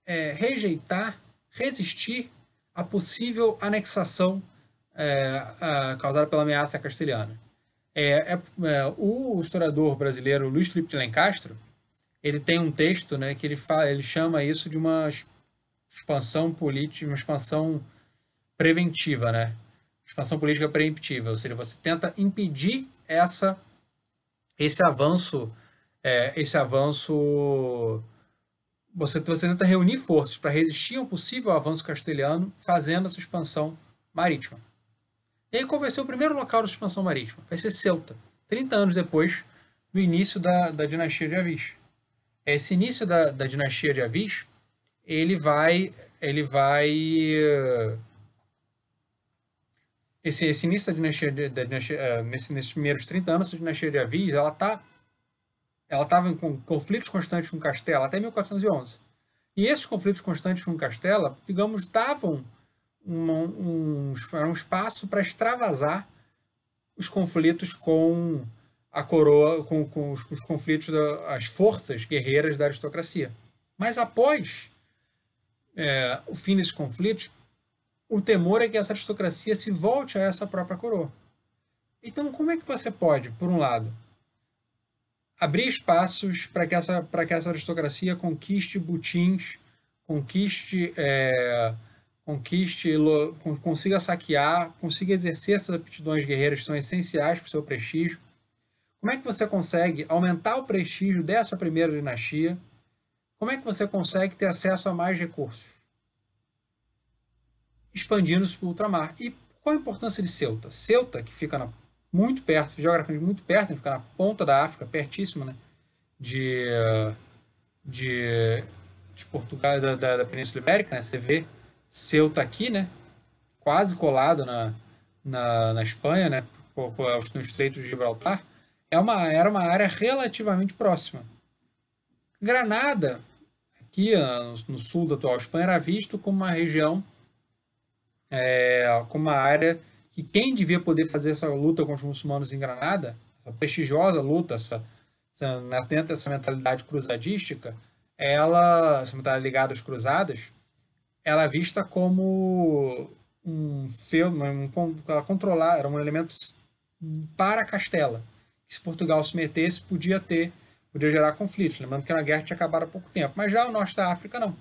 é, rejeitar, resistir à possível anexação é, a, causada pela ameaça castelhana? É, é, é, o historiador brasileiro Luiz Felipe de Lencastro, ele tem um texto né, que ele, fala, ele chama isso de uma expansão política, uma expansão preventiva, né? Expansão política preemptiva, ou seja, você tenta impedir essa, esse avanço, é, esse avanço, você, você tenta reunir forças para resistir ao possível avanço castelhano, fazendo essa expansão marítima. E aí qual vai ser o primeiro local de expansão marítima? Vai ser Ceuta, 30 anos depois do início da, da dinastia de Avis. Esse início da, da dinastia de Avis, ele vai, ele vai esse, esse início da dinastia, da dinastia uh, nesse, nesses primeiros 30 anos, a dinastia de Avis, ela tá ela estava em conflitos constantes com Castela até 1411. E esses conflitos constantes com Castela, digamos, davam um, um, um espaço para extravasar os conflitos com a coroa, com, com os, os, conflitos, as forças guerreiras da aristocracia. Mas após é, o fim desses conflitos, o temor é que essa aristocracia se volte a essa própria coroa. Então, como é que você pode, por um lado, abrir espaços para que essa, que essa aristocracia conquiste butins, conquiste, é, conquiste, consiga saquear, consiga exercer essas aptidões guerreiras que são essenciais para o seu prestígio? Como é que você consegue aumentar o prestígio dessa primeira dinastia? Como é que você consegue ter acesso a mais recursos? expandindo-se para o ultramar. E qual a importância de Ceuta? Ceuta, que fica na, muito perto, geograficamente muito perto, né, fica na ponta da África, pertíssimo né, de, de, de Portugal, da, da, da Península Ibérica, né, você vê Ceuta aqui, né, quase colado na, na, na Espanha, né, no Estreito de Gibraltar, é uma, era uma área relativamente próxima. Granada, aqui no, sul da atual Espanha, era visto como uma região é, como uma área que quem devia poder fazer essa luta contra os muçulmanos em Granada, essa prestigiosa luta, essa, essa, atenta essa mentalidade cruzadística, ela, essa mentalidade ligada às cruzadas, ela é vista como um filme, um, ela controlar, era um elemento para Castela. Se Portugal se metesse, podia ter, podia gerar conflitos. Lembrando que a guerra tinha acabado há pouco tempo. Mas já o norte da África, não.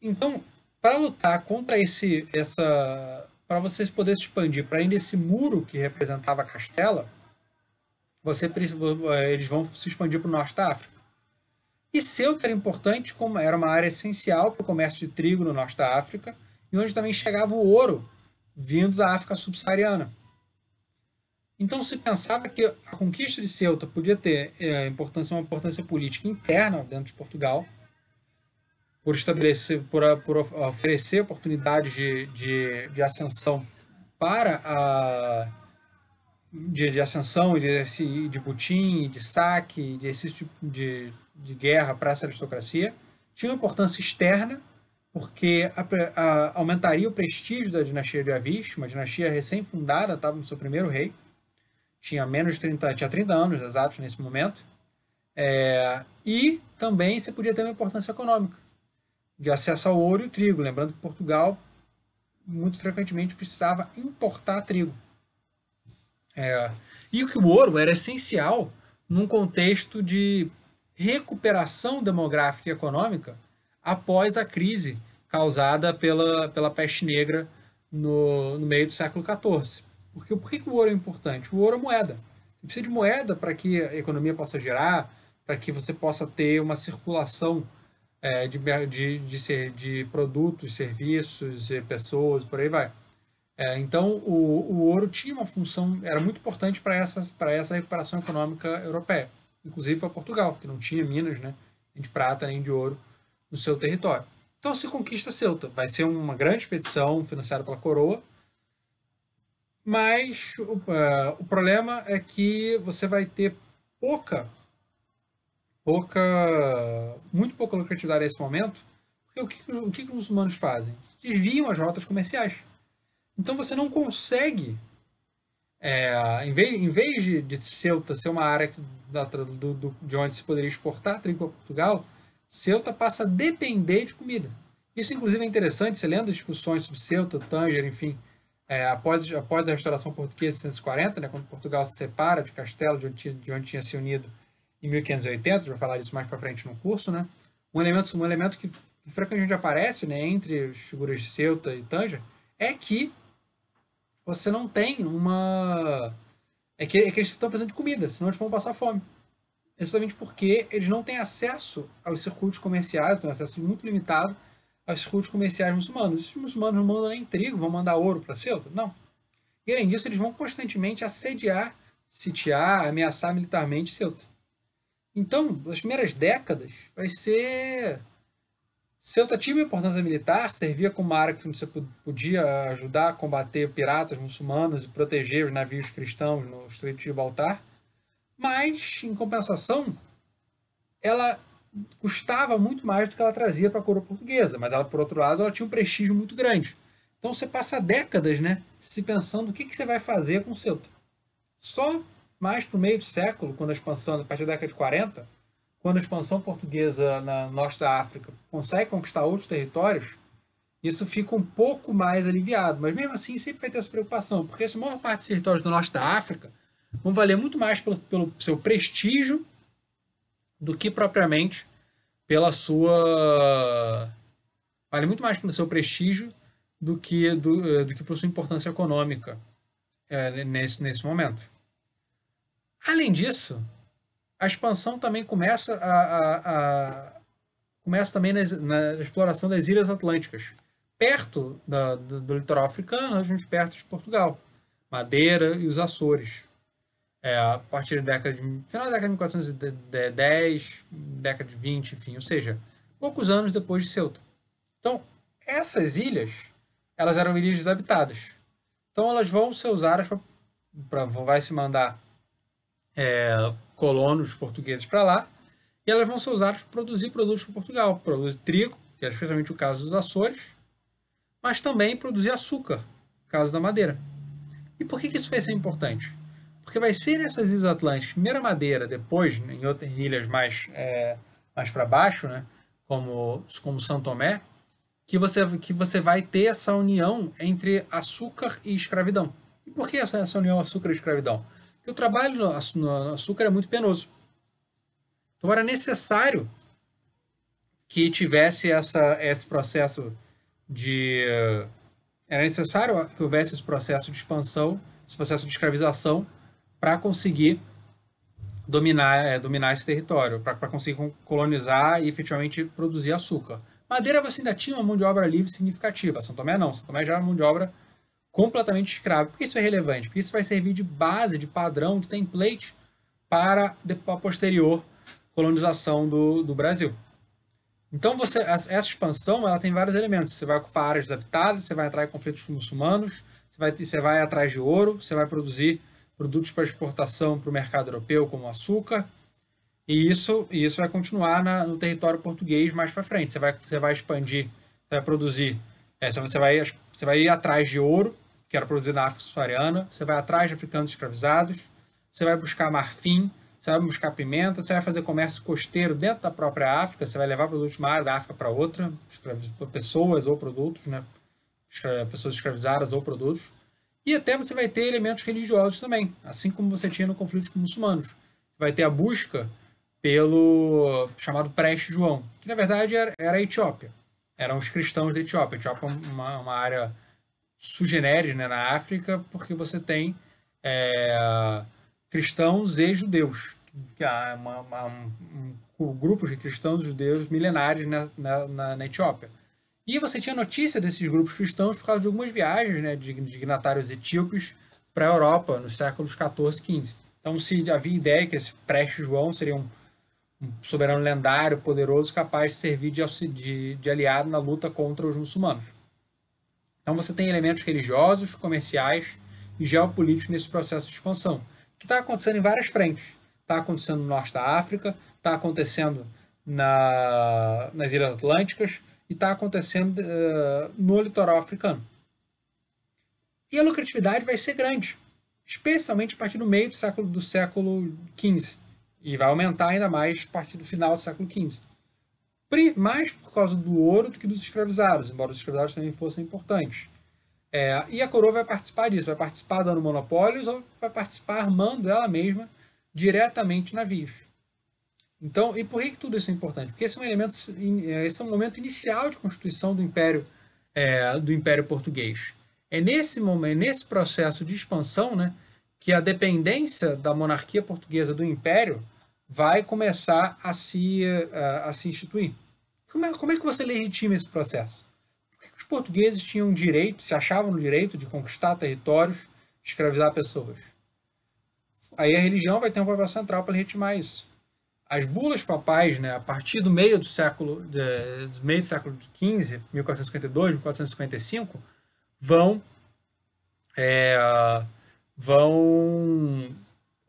Então, para lutar contra esse essa para vocês poderem se expandir para ainda esse muro que representava a Castela, você eles vão se expandir para o norte da África. E Ceuta era importante como era uma área essencial para o comércio de trigo no norte da África e onde também chegava o ouro vindo da África subsaariana. Então se pensava que a conquista de Ceuta podia ter é, importância, uma importância política interna dentro de Portugal, por estabelecer, por, por oferecer oportunidades de, de, de ascensão para a de, de ascensão, de, de butim, de saque, de exercício de, de guerra para essa aristocracia. Tinha uma importância externa, porque a, a, aumentaria o prestígio da dinastia de Avis, uma dinastia recém-fundada, estava no seu primeiro rei, tinha menos de 30, tinha 30 anos exatos nesse momento, é, e também você podia ter uma importância econômica, de acesso ao ouro e trigo. Lembrando que Portugal muito frequentemente precisava importar trigo. É, e que o ouro era essencial num contexto de recuperação demográfica e econômica após a crise causada pela, pela peste negra no, no meio do século XIV. Porque por que, que o ouro é importante? O ouro é moeda. Você precisa de moeda para que a economia possa gerar, para que você possa ter uma circulação é, de, de, de, ser, de produtos, serviços, pessoas, por aí vai. É, então, o, o ouro tinha uma função, era muito importante para essa, essa recuperação econômica europeia, inclusive para Portugal, que não tinha minas né, de prata nem de ouro no seu território. Então, se conquista Ceuta. Vai ser uma grande expedição financiada pela coroa, mas o, o problema é que você vai ter pouca pouca, muito pouca lucratividade nesse momento, porque o que, o que os muçulmanos fazem? Desviam as rotas comerciais. Então você não consegue, é, em, vez, em vez de, de Ceuta ser uma área da, do, do, de onde se poderia exportar trigo para Portugal, Ceuta passa a depender de comida. Isso, inclusive, é interessante, você lendo discussões sobre Ceuta, Tanger, enfim, é, após, após a restauração portuguesa de 1840, né, quando Portugal se separa de Castelo, de onde, de onde tinha se unido em 1580, já vou falar disso mais para frente no curso, né, um elemento, um elemento que frequentemente aparece né, entre as figuras de Ceuta e Tanger é que você não tem uma. É que, é que eles estão precisando de comida, senão eles vão passar fome. Exatamente porque eles não têm acesso aos circuitos comerciais, têm acesso muito limitado aos circuitos comerciais muçulmanos. Esses muçulmanos não mandam nem trigo, vão mandar ouro para Ceuta? Não. E além disso, eles vão constantemente assediar, sitiar, ameaçar militarmente Ceuta. Então, as primeiras décadas vai ser Ceuta tinha uma importância militar, servia como uma área que você podia ajudar a combater piratas muçulmanos e proteger os navios cristãos no Estreito de Gibraltar, mas, em compensação, ela custava muito mais do que ela trazia para a coroa portuguesa, mas ela, por outro lado, ela tinha um prestígio muito grande. Então você passa décadas né, se pensando o que, que você vai fazer com Ceuta. Só mais para o meio do século, quando a expansão, a partir da década de 40, quando a expansão portuguesa na norte da África consegue conquistar outros territórios, isso fica um pouco mais aliviado. Mas mesmo assim sempre vai ter essa preocupação, porque essa maior parte dos territórios do norte da África vão valer muito mais pelo, pelo seu prestígio do que propriamente pela sua. Vale muito mais pelo seu prestígio do que, do, do que por sua importância econômica é, nesse, nesse momento. Além disso, a expansão também começa a, a, a começa também na, na, exploração das ilhas atlânticas, perto da, do, do, litoral africano, gente perto de Portugal, Madeira e os Açores. É, a partir da década de final da década de 1410, década de 20, enfim, ou seja, poucos anos depois de Ceuta. Então, essas ilhas, elas eram ilhas desabitadas. Então, elas vão ser usadas para vai se mandar é, colonos portugueses para lá, e elas vão ser usadas para produzir produtos para Portugal. Produzir trigo, que era especialmente o caso dos Açores, mas também produzir açúcar, caso da madeira. E por que, que isso vai ser importante? Porque vai ser nessas ilhas atlânticas, primeiro Madeira, depois em outras ilhas mais, é, mais para baixo, né, como, como São Tomé, que você, que você vai ter essa união entre açúcar e escravidão. E por que essa, essa união açúcar e escravidão? Porque o trabalho no, no açúcar é muito penoso. Então era necessário que tivesse essa, esse processo de. Era necessário que houvesse esse processo de expansão, esse processo de escravização, para conseguir dominar, é, dominar esse território, para conseguir colonizar e efetivamente produzir açúcar. Madeira você ainda tinha uma mão de obra livre significativa. São Tomé não. São Tomé já era uma mão de obra completamente escravo. Por que isso é relevante? Porque isso vai servir de base, de padrão, de template para a posterior colonização do, do Brasil. Então, você, essa expansão ela tem vários elementos. Você vai ocupar áreas desabitadas, você vai em conflitos com muçulmanos, você vai, você vai atrás de ouro, você vai produzir produtos para exportação para o mercado europeu, como açúcar, e isso, e isso vai continuar na, no território português mais para frente. Você vai, você vai expandir, você vai produzir, é, você, vai, você vai ir atrás de ouro, que era produzido na África subsaariana, você vai atrás de africanos escravizados, você vai buscar marfim, você vai buscar pimenta, você vai fazer comércio costeiro dentro da própria África, você vai levar produtos de uma área da África para outra, pessoas ou produtos, né? pessoas escravizadas ou produtos. E até você vai ter elementos religiosos também, assim como você tinha no conflito com muçulmanos. Você vai ter a busca pelo chamado Preste João, que na verdade era, era a Etiópia. Eram os cristãos da Etiópia. A Etiópia é uma, uma área sugeneres né, na África, porque você tem é, cristãos e judeus, que há uma, uma, um, um, grupos de cristãos e judeus milenares na, na, na, Etiópia. E você tinha notícia desses grupos cristãos por causa de algumas viagens né, de dignatários etíopes para a Europa nos séculos 14 e 15. Então se havia ideia que esse Preste João seria um, um soberano lendário, poderoso, capaz de servir de, de, de aliado na luta contra os muçulmanos. Então você tem elementos religiosos, comerciais e geopolíticos nesse processo de expansão, que está acontecendo em várias frentes. Está acontecendo no norte da África, está acontecendo na, nas Ilhas Atlânticas e está acontecendo uh, no litoral africano. E a lucratividade vai ser grande, especialmente a partir do meio do século, do século XV, e vai aumentar ainda mais a partir do final do século XV mais por causa do ouro do que dos escravizados, embora os escravizados também fossem importantes. É, e a coroa vai participar disso, vai participar dando monopólios ou vai participar armando ela mesma diretamente navios. Então, e por que, que tudo isso é importante? Porque esse é um elemento, esse é um momento inicial de constituição do Império, é, do Império Português. É nesse momento, nesse processo de expansão, né, que a dependência da monarquia portuguesa do Império vai começar a se, a, a se instituir. Como é, como é que você legitima esse processo? Por que os portugueses tinham direito, se achavam no direito de conquistar territórios, escravizar pessoas? Aí a religião vai ter um papel central para legitimar isso as bulas papais, né, a partir do meio do século, de, do meio do século XV, 1452, 1455, vão é, vão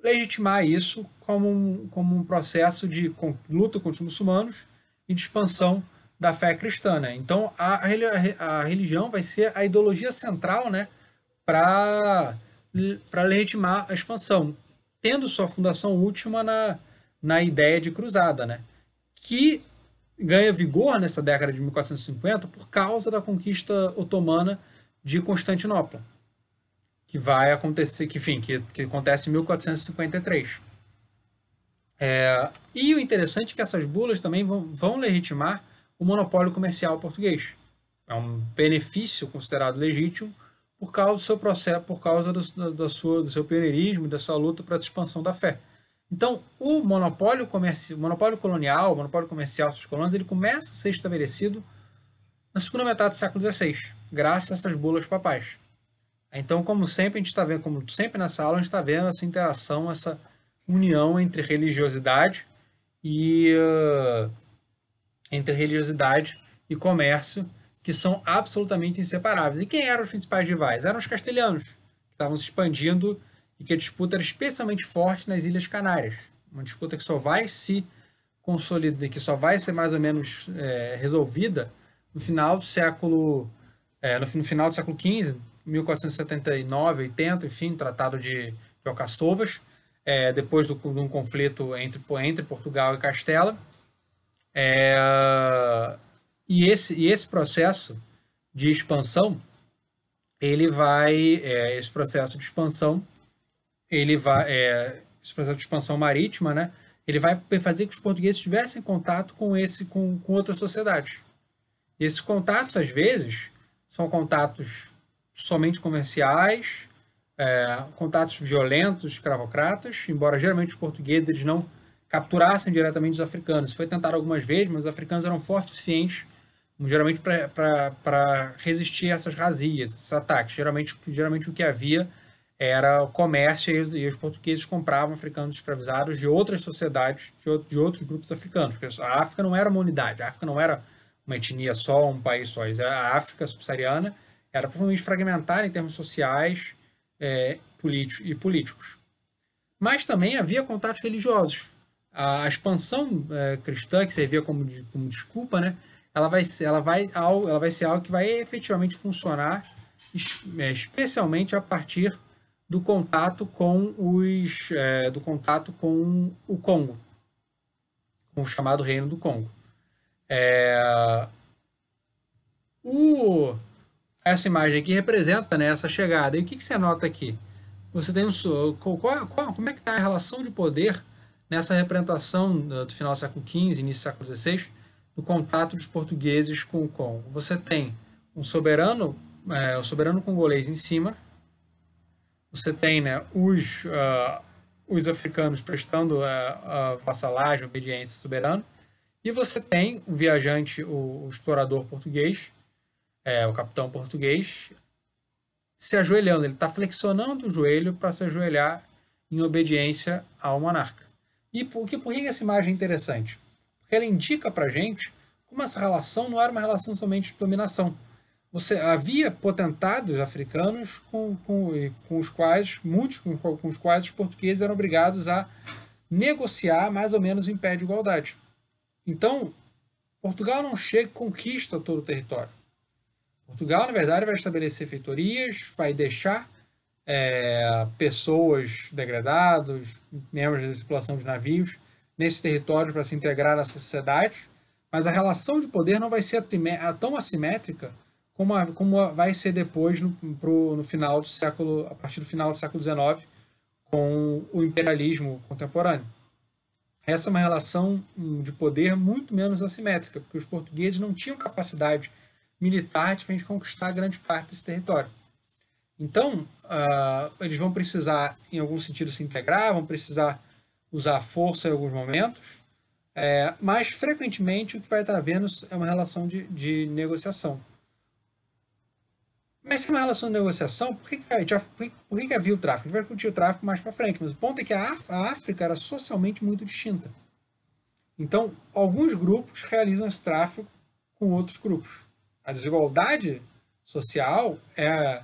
legitimar isso como um, como um processo de luta contra os muçulmanos e de expansão da fé cristã. Né? Então, a, a religião vai ser a ideologia central né, para legitimar a expansão, tendo sua fundação última na, na ideia de cruzada, né? que ganha vigor nessa década de 1450 por causa da conquista otomana de Constantinopla, que vai acontecer, que, enfim, que, que acontece em 1453. É, e o interessante é que essas bulas também vão, vão legitimar o monopólio comercial português. É um benefício considerado legítimo por causa do seu processo, por causa do, do, sua, do seu pioneirismo da sua luta para a expansão da fé. Então, o monopólio, comercial, monopólio colonial, o monopólio comercial dos colônias, ele começa a ser estabelecido na segunda metade do século XVI, graças a essas bulas papais. Então, como sempre, a gente está vendo, como sempre nessa aula, a gente está vendo essa interação, essa união entre religiosidade e uh, entre religiosidade e comércio, que são absolutamente inseparáveis. E quem eram os principais rivais? Eram os castelhanos, que estavam se expandindo e que a disputa era especialmente forte nas Ilhas Canárias. Uma disputa que só vai se consolidar, que só vai ser mais ou menos é, resolvida no final do século, é, no, final do século XV, 1479, 80, enfim, Tratado de, de Alcaçovas, é, depois do, de um conflito entre, entre Portugal e Castela. É, e, esse, e esse processo de expansão, ele vai, é, esse processo de expansão, ele vai, é, esse processo de expansão marítima, né? Ele vai fazer que os portugueses tivessem contato com esse, com, com outras sociedades. E esses contatos, às vezes, são contatos somente comerciais, é, contatos violentos, escravocratas, embora geralmente os portugueses eles não capturassem diretamente os africanos. Foi tentado algumas vezes, mas os africanos eram fortes o suficientes, geralmente para resistir a essas razias, esses ataques. Geralmente, geralmente o que havia era o comércio e os, e os, portugueses compravam africanos escravizados de outras sociedades, de, de, outros grupos africanos. Porque a África não era uma unidade, a África não era uma etnia só, um país só. A África subsaariana era profundamente fragmentada em termos sociais é, políticos e políticos. Mas também havia contatos religiosos. A, a expansão é, cristã, que servia como, como desculpa, né, ela, vai, ela, vai, ela vai ser algo que vai efetivamente funcionar, é, especialmente a partir do contato com os é, do contato com o Congo, com o chamado Reino do Congo. É, o, essa imagem aqui representa né, essa chegada. E o que, que você nota aqui? Você tem um qual, qual, como é que está a relação de poder nessa representação do final do século XV, início do século XVI, do contato dos portugueses com o Congo? Você tem um soberano, é, o soberano congolês em cima, você tem né, os, uh, os africanos prestando a, a vassalagem, obediência soberana, e você tem o viajante, o, o explorador português, é, o capitão português, se ajoelhando. Ele está flexionando o joelho para se ajoelhar em obediência ao monarca. E por que, por que essa imagem é interessante? Porque ela indica para gente como essa relação não era uma relação somente de dominação, você havia potentados africanos com, com, com os quais muitos com, com, os quais os portugueses eram obrigados a negociar mais ou menos em pé de igualdade. Então, Portugal não chega e conquista todo o território. Portugal, na verdade, vai estabelecer feitorias, vai deixar é, pessoas degradadas, membros da tripulação de navios, nesses territórios para se integrar na sociedade, mas a relação de poder não vai ser tão assimétrica como, a, como vai ser depois no, pro, no final do século, a partir do final do século XIX, com o imperialismo contemporâneo. Essa é uma relação de poder muito menos assimétrica, porque os portugueses não tinham capacidade militar de conquistar grande parte desse território. Então, uh, eles vão precisar, em algum sentido, se integrar, vão precisar usar força em alguns momentos, é, mas frequentemente o que vai estar havendo é uma relação de, de negociação. Mas se é uma relação de negociação, por que, que, já, por que, que, havia o tráfico? A gente vai discutir o tráfico mais para frente, mas o ponto é que a, a África era socialmente muito distinta. Então, alguns grupos realizam esse tráfico com outros grupos. A desigualdade social é,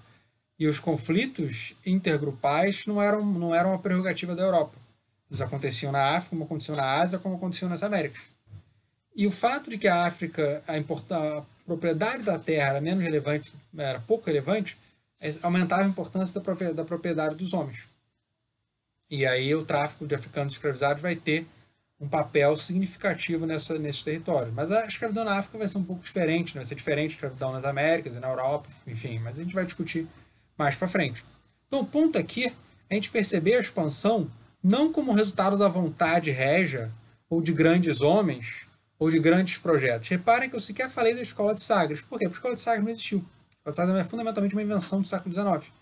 e os conflitos intergrupais não eram, não eram uma prerrogativa da Europa. Eles aconteciam na África, como aconteciam na Ásia, como aconteciam nas Américas. E o fato de que a África, a, a propriedade da terra era menos relevante, era pouco relevante, é, aumentava a importância da propriedade dos homens. E aí o tráfico de africanos escravizados vai ter um papel significativo nessa, nesses territórios. Mas a escravidão na África vai ser um pouco diferente, né? vai ser diferente da escravidão nas Américas e na Europa, enfim, mas a gente vai discutir mais para frente. Então o ponto aqui é a gente perceber a expansão não como resultado da vontade régia ou de grandes homens ou de grandes projetos. Reparem que eu sequer falei da escola de Sagres. Por quê? Porque a escola de Sagres não existiu. A escola de Sagres é fundamentalmente uma invenção do século XIX.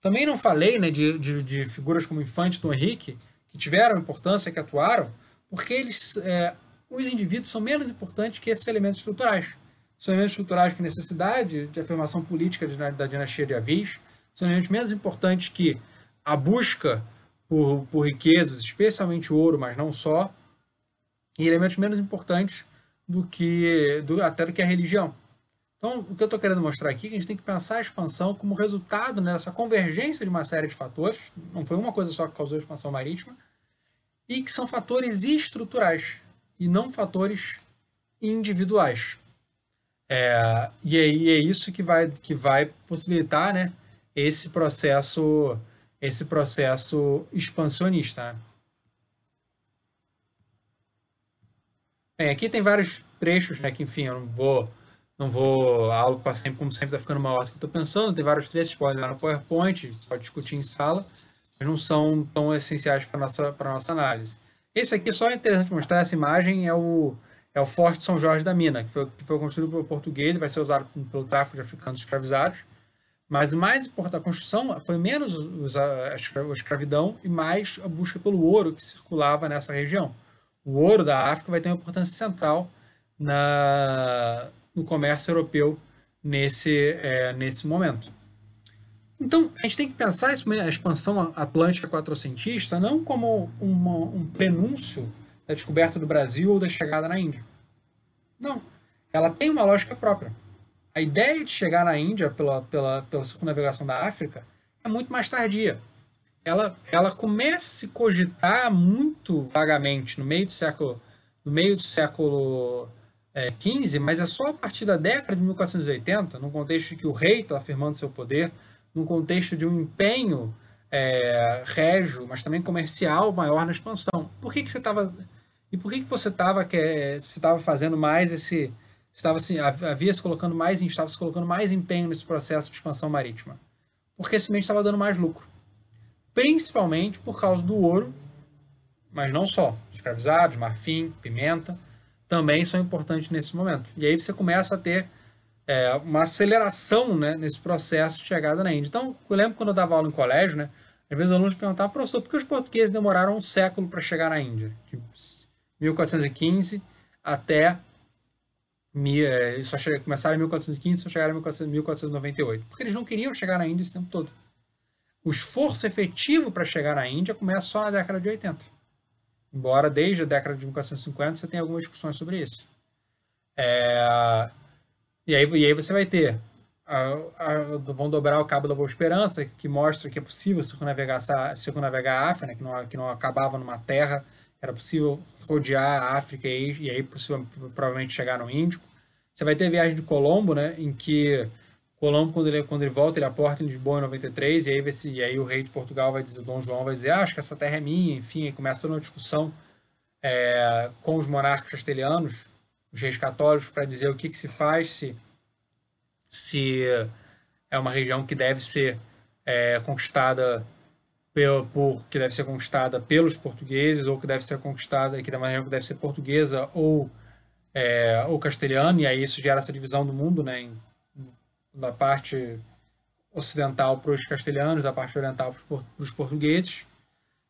Também não falei né, de, de, de figuras como Infante e Dom Henrique, que tiveram importância, que atuaram, porque eles, é, os indivíduos são menos importantes que esses elementos estruturais. São elementos estruturais que necessidade de afirmação política da dinastia de Avis, são elementos menos importantes que a busca por, por riquezas, especialmente ouro, mas não só, e elementos menos importantes do que do, até do que a religião. Então, o que eu estou querendo mostrar aqui é que a gente tem que pensar a expansão como resultado nessa convergência de uma série de fatores, não foi uma coisa só que causou a expansão marítima, e que são fatores estruturais e não fatores individuais. É, e aí é isso que vai, que vai possibilitar né, esse processo esse processo expansionista. Né? Bem, aqui tem vários trechos, né, que enfim, eu não vou não vou a aula para sempre como sempre está ficando maior do que eu estou pensando, tem vários trechos, pode olhar no PowerPoint, pode discutir em sala, mas não são tão essenciais para nossa para nossa análise. Esse aqui só é interessante mostrar essa imagem é o é o Forte São Jorge da Mina, que foi, que foi construído pelo português e vai ser usado pelo tráfico de africanos escravizados. Mas mais importante, a construção foi menos a escravidão e mais a busca pelo ouro que circulava nessa região. O ouro da África vai ter uma importância central na, no comércio europeu nesse, é, nesse momento. Então, a gente tem que pensar a expansão atlântica quatrocentista não como uma, um prenúncio da descoberta do Brasil ou da chegada na Índia. Não. Ela tem uma lógica própria a ideia de chegar na Índia pela, pela, pela da África é muito mais tardia. Ela, ela começa a se cogitar muito vagamente no meio do século no meio do século XV, é, mas é só a partir da década de 1480, num contexto de que o rei está afirmando seu poder, num contexto de um empenho é, régio, mas também comercial maior na expansão. Por que, que você estava e por que, que você estava que você estava fazendo mais esse estava assim, havia se colocando mais, estava se colocando mais empenho nesse processo de expansão marítima, porque esse meio estava dando mais lucro, principalmente por causa do ouro, mas não só, escravizados, marfim, pimenta, também são importantes nesse momento. E aí você começa a ter é, uma aceleração né, nesse processo de chegada na Índia. Então, eu lembro quando eu dava aula em colégio, né, às vezes os alunos perguntavam, professor, por que os portugueses demoraram um século para chegar na Índia? De 1415 até é, só começaram em 1415 só chegaram em 1498. Porque eles não queriam chegar na Índia esse tempo todo. O esforço efetivo para chegar na Índia começa só na década de 80. Embora desde a década de 1450 você tenha algumas discussões sobre isso. É, e, aí, e aí você vai ter. A, a, vão dobrar o cabo da Boa Esperança, que mostra que é possível circunnavegar, circunnavegar a África, né, que, não, que não acabava numa terra era possível rodear a África e, e aí possível, provavelmente chegar no Índico. Você vai ter a viagem de Colombo, né, em que Colombo, quando ele, quando ele volta, ele aporta em Lisboa em 93, e aí, esse, e aí o rei de Portugal vai dizer, o Dom João vai dizer, ah, acho que essa terra é minha, enfim, começa toda uma discussão é, com os monarcas castelhanos, os reis católicos, para dizer o que, que se faz se, se é uma região que deve ser é, conquistada por, por, que deve ser conquistada pelos portugueses ou que deve ser conquistada que é uma região que deve ser portuguesa ou é, ou castelhano e aí isso gera essa divisão do mundo, né, em, da parte ocidental para os castelhanos, da parte oriental para os portugueses.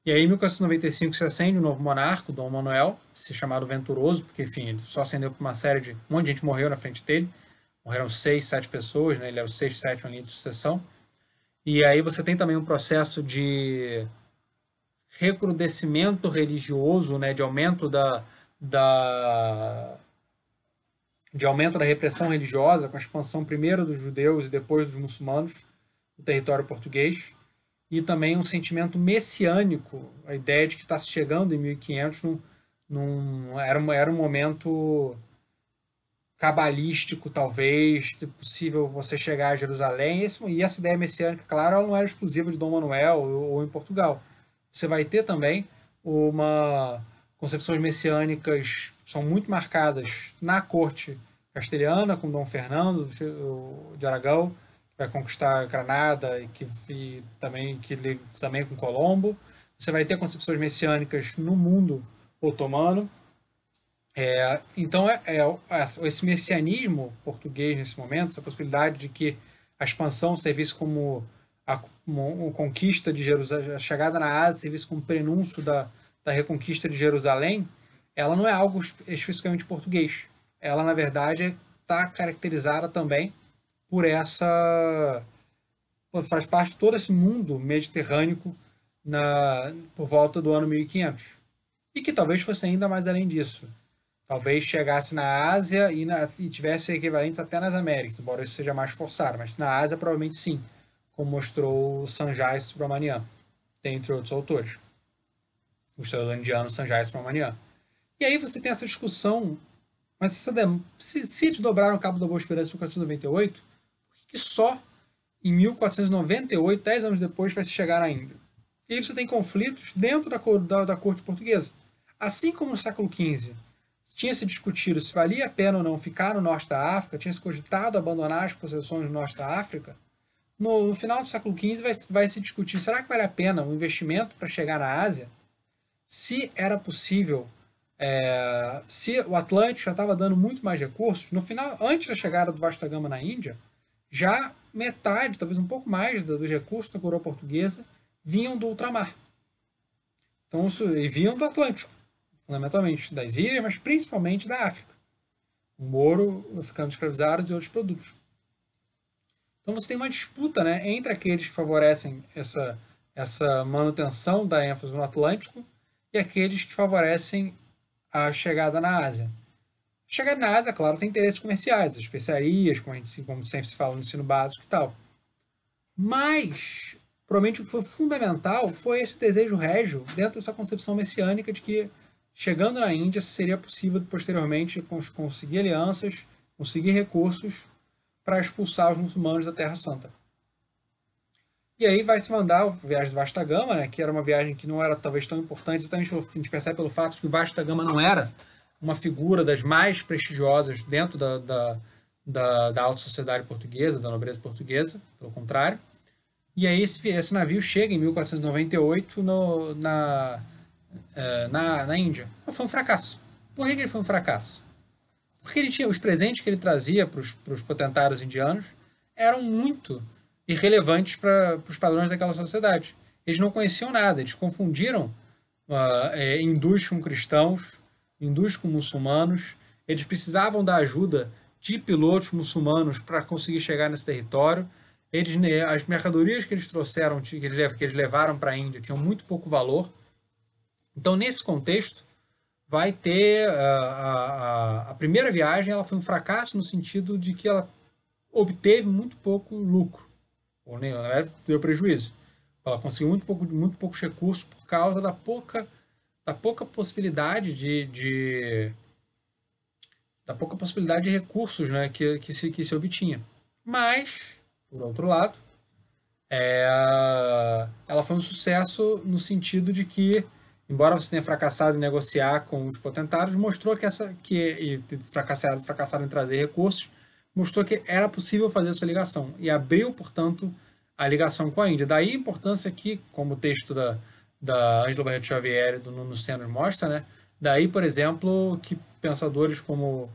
E aí, em 1495, se acende um novo monarca, Dom Manuel, se chamado Venturoso, porque, enfim, ele só acendeu por uma série de. Um monte de gente morreu na frente dele. Morreram seis, sete pessoas, né? ele era o sexto, sétimo linha de sucessão. E aí você tem também um processo de recrudescimento religioso, né? de aumento da, da, de aumento da repressão religiosa, com a expansão primeiro dos judeus e depois dos muçulmanos no território português, e também um sentimento messiânico, a ideia de que está se chegando em 1500, num, num, era, um, era um momento cabalístico, talvez, possível você chegar a Jerusalém, e, esse, e essa ideia messiânica, claro, ela não era exclusiva de Dom Manuel ou, ou em Portugal. Você vai ter também uma concepções messiânicas são muito marcadas na corte castelhana, com Dom Fernando de Aragão, que vai conquistar Granada e que e também que também com Colombo. Você vai ter concepções messiânicas no mundo otomano. É, então, é, é, esse messianismo português nesse momento, essa possibilidade de que a expansão servisse como a, conquista de Jerusalém, a chegada na Ásia servisse como prenúncio da, da reconquista de Jerusalém, ela não é algo especificamente português. Ela, na verdade, está caracterizada também por essa. faz parte de todo esse mundo mediterrâneo na, por volta do ano 1500. E que talvez fosse ainda mais além disso. Talvez chegasse na Ásia e, na, e tivesse equivalentes até nas Américas, embora isso seja mais forçado. Mas na Ásia, provavelmente sim, como mostrou Sanjay Subramanian, dentre outros autores. O historiador indiano Sanjay Subramanian. E aí você tem essa discussão, mas se, se desdobraram o Cabo da Boa Esperança em 1498, por que, só em 1498, 10 anos depois, vai se chegar à Índia? E aí você tem conflitos dentro da, da, da corte portuguesa. Assim como no século XV tinha se discutido se valia a pena ou não ficar no norte da África, tinha se cogitado abandonar as possessões no norte da África, no, no final do século XV vai, vai, se discutir, será que vale a pena um investimento para chegar na Ásia? Se era possível é, se o Atlântico já estava dando muito mais recursos, no final, antes da chegada do Vasta Gama na Índia, já metade, talvez um pouco mais dos recursos da coroa portuguesa vinham do ultramar. Então, e vinham do Atlântico, fundamentalmente, das ilhas, mas principalmente da África. O ouro ficando escravizados e outros produtos. Então você tem uma disputa né, entre aqueles que favorecem essa, essa manutenção da ênfase no Atlântico e aqueles que favorecem a chegada na Ásia. Chegada na Ásia, claro, tem interesses comerciais, especiarias, como, a gente, como sempre se fala no ensino básico e tal. Mas, provavelmente o que foi fundamental foi esse desejo régio dentro dessa concepção messiânica de que, chegando na Índia, seria possível posteriormente conseguir alianças, conseguir recursos para expulsar os muçulmanos da Terra Santa. E aí vai se mandar a viagem do Vasta Gama, né, que era uma viagem que não era talvez tão importante, exatamente pelo, a gente percebe pelo fato de que o Vasta Gama não era uma figura das mais prestigiosas dentro da, da, da, da alta sociedade portuguesa, da nobreza portuguesa, pelo contrário. E aí esse, esse navio chega em 1498 no, na, eh, na, na Índia. Mas foi um fracasso. Por que ele foi um fracasso? Porque ele tinha os presentes que ele trazia para os potentários indianos eram muito irrelevantes para os padrões daquela sociedade. Eles não conheciam nada, eles confundiram uh, é, hindus com cristãos, hindus com muçulmanos. Eles precisavam da ajuda de pilotos muçulmanos para conseguir chegar nesse território. Eles, as mercadorias que eles trouxeram, que eles, levaram para a Índia, tinham muito pouco valor. Então, nesse contexto, vai ter a, a, a primeira viagem, ela foi um fracasso no sentido de que ela obteve muito pouco lucro ou nem, na verdade, deu prejuízo. Ela conseguiu muito, pouco, muito poucos recursos por causa da pouca, da pouca possibilidade de, de da pouca possibilidade de recursos né, que, que, se, que se obtinha. Mas, por outro lado, é, ela foi um sucesso no sentido de que, embora você tenha fracassado em negociar com os potentários, mostrou que essa que e fracassado, fracassado em trazer recursos, mostrou que era possível fazer essa ligação e abriu, portanto, a ligação com a Índia. Daí a importância aqui, como o texto da, da Angela Barreto Xavier e do Nuno Senna mostra, né? Daí, por exemplo, que pensadores como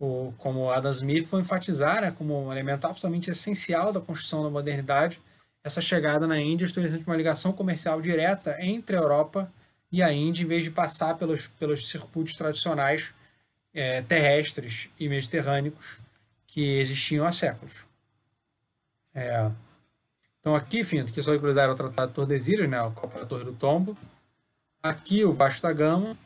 o, como Adam Smith vão enfatizar né, como um elemento absolutamente essencial da construção da modernidade essa chegada na Índia, estabelecendo uma ligação comercial direta entre a Europa e a Índia, em vez de passar pelos, pelos circuitos tradicionais é, terrestres e mediterrâneos que existiam há séculos. É, então aqui, enfim, aqui só é o Tratado de Tordesilhas, né, o Copa da Torre do Tombo. Aqui o Vasco Gama.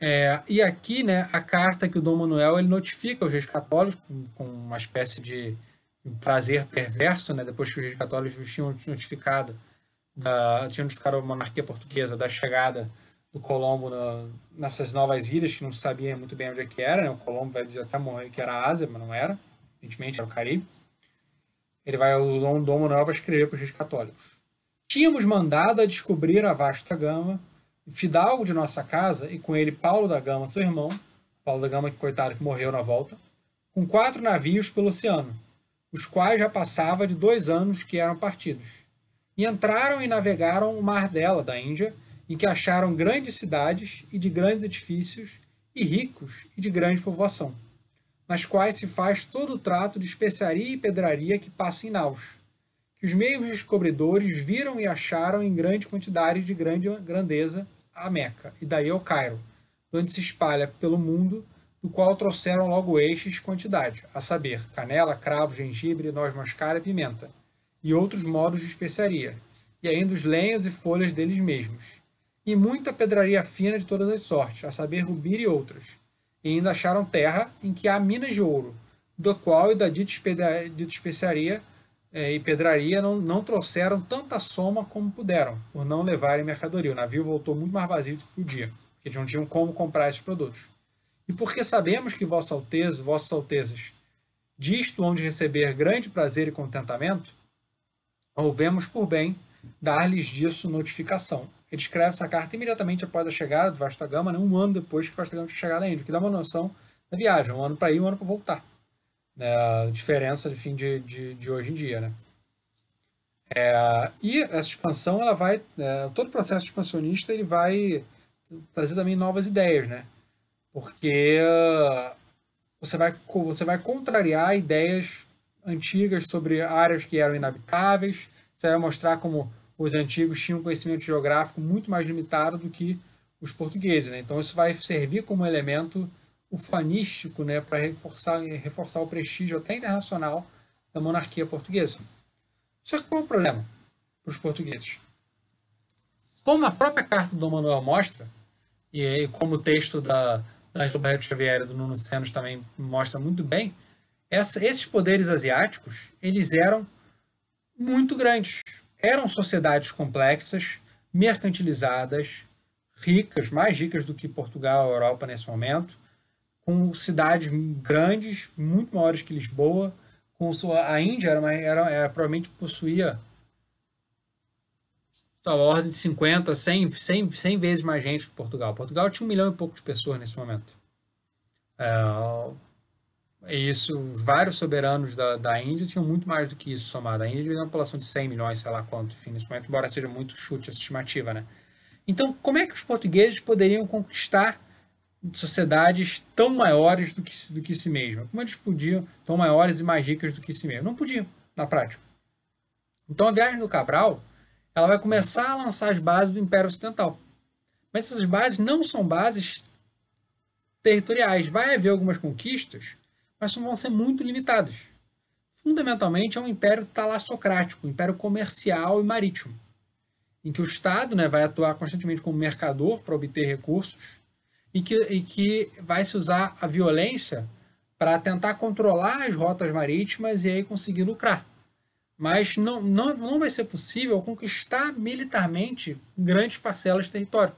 É, e aqui, né, a carta que o Dom Manuel ele notifica os reis católicos com, com uma espécie de prazer perverso, né, depois que os reis católicos tinham notificado, da, tinham notificado a monarquia portuguesa da chegada do Colombo na, nessas novas ilhas, que não sabia muito bem onde é que era, né, o Colombo vai dizer até morrer que era a Ásia, mas não era, evidentemente era o Caribe ele vai, o Dom, Dom Manuel escrever para os reis católicos. Tínhamos mandado a descobrir a vasta gama, fidalgo de nossa casa, e com ele Paulo da Gama, seu irmão, Paulo da Gama, que coitado, que morreu na volta, com quatro navios pelo oceano, os quais já passava de dois anos que eram partidos. E entraram e navegaram o mar dela, da Índia, em que acharam grandes cidades e de grandes edifícios, e ricos e de grande povoação nas quais se faz todo o trato de especiaria e pedraria que passa em naus, que os mesmos descobridores viram e acharam em grande quantidade de grande grandeza a Meca, e daí ao Cairo, onde se espalha pelo mundo, do qual trouxeram logo estes quantidade, a saber, canela, cravo, gengibre, noz moscada e pimenta, e outros modos de especiaria, e ainda os lenhos e folhas deles mesmos, e muita pedraria fina de todas as sortes, a saber, rubir e outras, e ainda acharam terra em que há minas de ouro, do qual e da dita especiaria é, e pedraria não, não trouxeram tanta soma como puderam, por não levarem mercadoria. O navio voltou muito mais vazio do que podia, porque não tinham como comprar esses produtos. E porque sabemos que Vossa Alteza, Vossas Altezas, disto onde receber grande prazer e contentamento, houvemos por bem dar-lhes disso notificação. Ele escreve essa carta imediatamente após a chegada do Vasta Gama, né, um ano depois que o Vasta Gama tinha chegado à Índia, que dá uma noção da viagem, um ano para ir, um ano para voltar. Né, a diferença de fim de, de, de hoje em dia, né? É, e essa expansão, ela vai, é, todo o processo expansionista, ele vai trazer também novas ideias, né? Porque você vai, você vai contrariar ideias antigas sobre áreas que eram inabitáveis, você vai mostrar como os antigos tinham conhecimento geográfico muito mais limitado do que os portugueses. Né? Então, isso vai servir como elemento ufanístico né, para reforçar, reforçar o prestígio até internacional da monarquia portuguesa. Só que qual é o problema para os portugueses? Como a própria carta do Dom Manuel mostra, e como o texto da, da Angela Barreto Xavier e do Nuno Senos também mostra muito bem, essa, esses poderes asiáticos eles eram muito grandes, eram sociedades complexas, mercantilizadas, ricas, mais ricas do que Portugal e Europa nesse momento, com cidades grandes, muito maiores que Lisboa. Com a Índia era, uma, era, era provavelmente possuía a ordem de 50, 100, 100, 100 vezes mais gente que Portugal. Portugal tinha um milhão e pouco de pessoas nesse momento. É, isso, vários soberanos da, da Índia tinham muito mais do que isso somado. A Índia tem uma população de 100 milhões, sei lá quanto, enfim, nesse momento, embora seja muito chute essa estimativa, né? Então, como é que os portugueses poderiam conquistar sociedades tão maiores do que, do que si mesmas? Como eles podiam, tão maiores e mais ricas do que si mesmas? Não podiam, na prática. Então, a viagem do Cabral, ela vai começar a lançar as bases do Império Ocidental. Mas essas bases não são bases territoriais. Vai haver algumas conquistas, mas vão ser muito limitados. Fundamentalmente é um império talassocrático, um império comercial e marítimo, em que o Estado né, vai atuar constantemente como mercador para obter recursos e que, e que vai se usar a violência para tentar controlar as rotas marítimas e aí conseguir lucrar. Mas não, não, não vai ser possível conquistar militarmente grandes parcelas de território.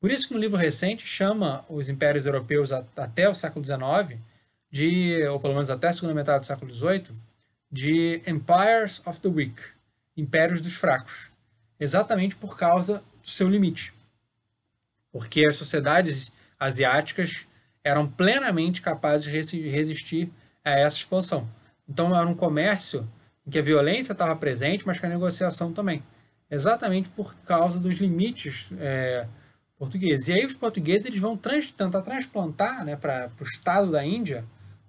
Por isso que no livro recente chama os impérios europeus até o século XIX de, ou pelo menos até a segunda metade do século XVIII, de Empires of the Weak, Impérios dos Fracos, exatamente por causa do seu limite. Porque as sociedades asiáticas eram plenamente capazes de resistir a essa expansão. Então era um comércio em que a violência estava presente, mas que a negociação também. Exatamente por causa dos limites é, portugueses. E aí os portugueses eles vão trans, tentar transplantar né, para o estado da Índia